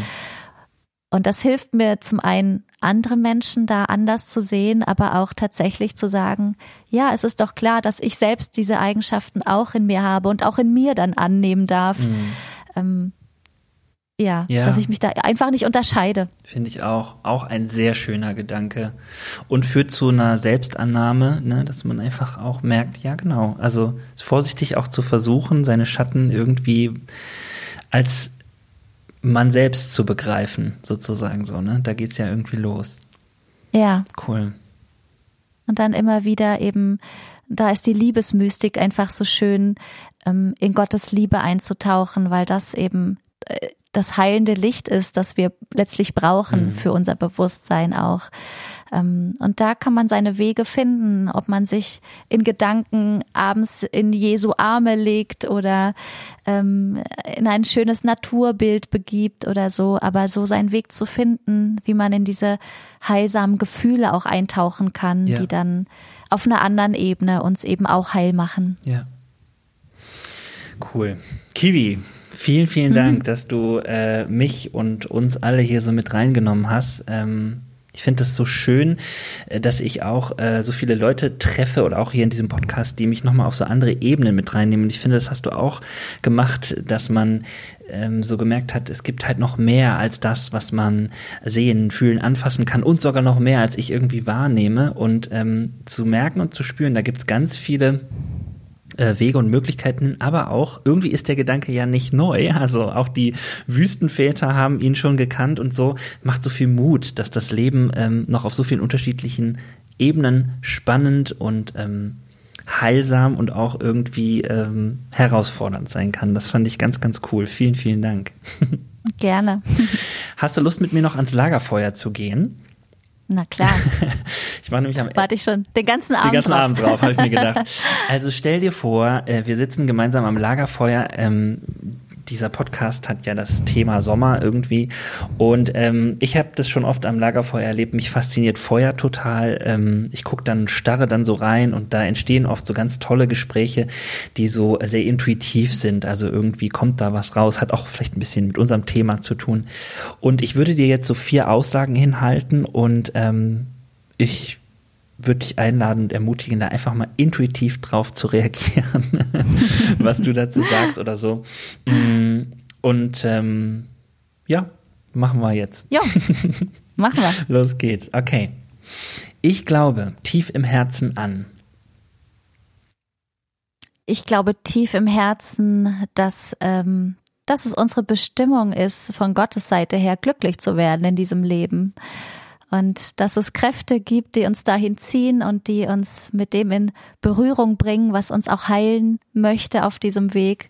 Und das hilft mir zum einen, andere Menschen da anders zu sehen, aber auch tatsächlich zu sagen, ja, es ist doch klar, dass ich selbst diese Eigenschaften auch in mir habe und auch in mir dann annehmen darf. Mhm. Ähm, ja, ja, dass ich mich da einfach nicht unterscheide. Finde ich auch. Auch ein sehr schöner Gedanke. Und führt zu einer Selbstannahme, ne, dass man einfach auch merkt, ja, genau. Also vorsichtig auch zu versuchen, seine Schatten irgendwie als man selbst zu begreifen, sozusagen so, ne? Da geht's ja irgendwie los. Ja. Cool. Und dann immer wieder eben, da ist die Liebesmystik einfach so schön, ähm, in Gottes Liebe einzutauchen, weil das eben äh, das heilende Licht ist, das wir letztlich brauchen mhm. für unser Bewusstsein auch. Ähm, und da kann man seine Wege finden, ob man sich in Gedanken abends in Jesu Arme legt oder ähm, in ein schönes Naturbild begibt oder so. Aber so seinen Weg zu finden, wie man in diese heilsamen Gefühle auch eintauchen kann, ja. die dann auf einer anderen Ebene uns eben auch heil machen. Ja. Cool. Kiwi, Vielen, vielen mhm. Dank, dass du äh, mich und uns alle hier so mit reingenommen hast. Ähm, ich finde es so schön, äh, dass ich auch äh, so viele Leute treffe oder auch hier in diesem Podcast, die mich nochmal auf so andere Ebenen mit reinnehmen. Und ich finde, das hast du auch gemacht, dass man ähm, so gemerkt hat, es gibt halt noch mehr als das, was man sehen, fühlen, anfassen kann und sogar noch mehr, als ich irgendwie wahrnehme. Und ähm, zu merken und zu spüren, da gibt es ganz viele äh, Wege und Möglichkeiten, aber auch irgendwie ist der Gedanke ja nicht neu. *laughs* Also auch die Wüstenväter haben ihn schon gekannt und so macht so viel Mut, dass das Leben ähm, noch auf so vielen unterschiedlichen Ebenen spannend und ähm, heilsam und auch irgendwie ähm, herausfordernd sein kann. Das fand ich ganz, ganz cool. Vielen, vielen Dank. *laughs* Gerne. Hast du Lust, mit mir noch ans Lagerfeuer zu gehen? Na klar. *laughs* ich mache nämlich am Warte ich schon den ganzen Abend Den ganzen drauf. Abend drauf, habe ich mir gedacht. *laughs* Also stell dir vor, äh, wir sitzen gemeinsam am Lagerfeuer. Ähm, dieser Podcast hat ja das Thema Sommer irgendwie. Und ähm, ich habe das schon oft am Lagerfeuer erlebt. Mich fasziniert Feuer total. Ähm, ich gucke dann, starre dann so rein und da entstehen oft so ganz tolle Gespräche, die so sehr intuitiv sind. Also irgendwie kommt da was raus, hat auch vielleicht ein bisschen mit unserem Thema zu tun. Und ich würde dir jetzt so vier Aussagen hinhalten und ähm, ich würde dich einladen und ermutigen, da einfach mal intuitiv drauf zu reagieren, *laughs* was du dazu sagst oder so. Mm, und ähm, ja, machen wir jetzt. Ja, machen wir. *laughs* Los geht's. Okay. Ich glaube tief im Herzen an. Ich glaube tief im Herzen, dass, ähm, dass es unsere Bestimmung ist, von Gottes Seite her glücklich zu werden in diesem Leben. Und dass es Kräfte gibt, die uns dahin ziehen und die uns mit dem in Berührung bringen, was uns auch heilen möchte auf diesem Weg.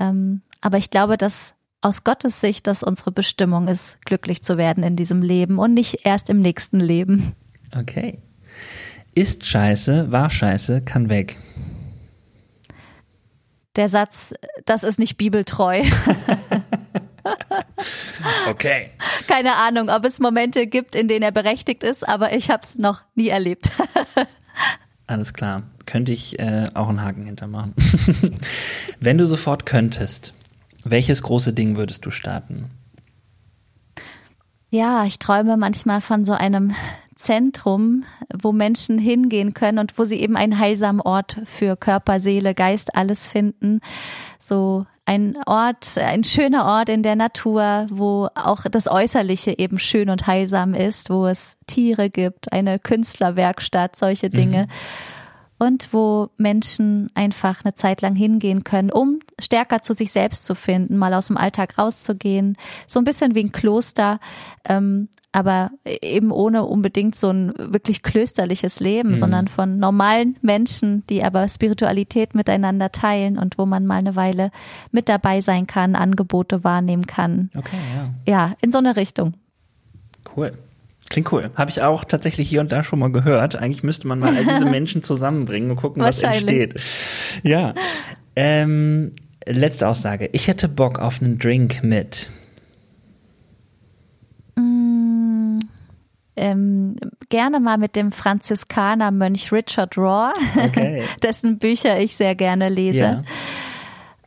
Ähm, aber ich glaube, dass aus Gottes Sicht das unsere Bestimmung ist, glücklich zu werden in diesem Leben und nicht erst im nächsten Leben. Okay. Ist scheiße, war scheiße, kann weg. Der Satz, das ist nicht bibeltreu. *laughs* *laughs* Okay. Keine Ahnung, ob es Momente gibt, in denen er berechtigt ist, aber ich habe es noch nie erlebt. *laughs* Alles klar. Könnte ich äh, auch einen Haken hintermachen. *laughs* Wenn du sofort könntest, welches große Ding würdest du starten? Ja, ich träume manchmal von so einem Zentrum, wo Menschen hingehen können und wo sie eben einen heilsamen Ort für Körper, Seele, Geist, alles finden. So ein Ort, ein schöner Ort in der Natur, wo auch das Äußerliche eben schön und heilsam ist, wo es Tiere gibt, eine Künstlerwerkstatt, solche Dinge. Mhm und wo Menschen einfach eine Zeit lang hingehen können, um stärker zu sich selbst zu finden, mal aus dem Alltag rauszugehen, so ein bisschen wie ein Kloster, ähm, aber eben ohne unbedingt so ein wirklich klösterliches Leben, mhm. sondern von normalen Menschen, die aber Spiritualität miteinander teilen und wo man mal eine Weile mit dabei sein kann, Angebote wahrnehmen kann. Okay, ja. Ja, in so eine Richtung. Cool. Klingt cool. Habe ich auch tatsächlich hier und da schon mal gehört. Eigentlich müsste man mal all diese *laughs* Menschen zusammenbringen und gucken, was entsteht. Ja. Ähm, letzte Aussage. Ich hätte Bock auf einen Drink mit. Mm, ähm, gerne mal mit dem Franziskaner-Mönch Richard Rohr, okay. *laughs* dessen Bücher ich sehr gerne lese.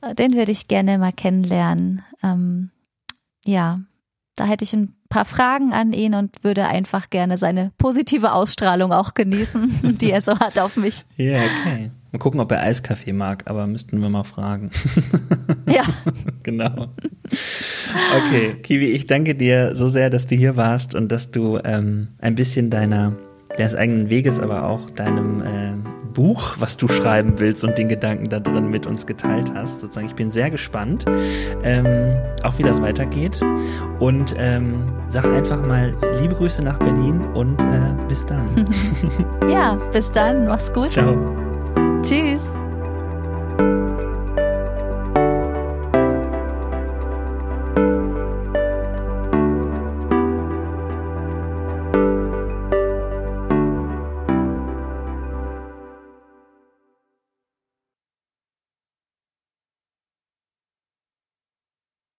Ja. Den würde ich gerne mal kennenlernen. Ähm, ja, da hätte ich ein paar Fragen an ihn und würde einfach gerne seine positive Ausstrahlung auch genießen, *laughs* die er so hat auf mich. Ja, okay. Mal gucken, ob er Eiskaffee mag, aber müssten wir mal fragen. Ja. *laughs* genau. Okay, Kiwi, ich danke dir so sehr, dass du hier warst und dass du ähm, ein bisschen deiner deines eigenen Weges, aber auch deinem äh, Buch, was du schreiben willst und den Gedanken da drin mit uns geteilt hast. Sozusagen, ich bin sehr gespannt, ähm, auch wie das weitergeht. Und ähm, sag einfach mal liebe Grüße nach Berlin und äh, bis dann. *laughs* ja, bis dann. Mach's gut. Ciao. Tschüss.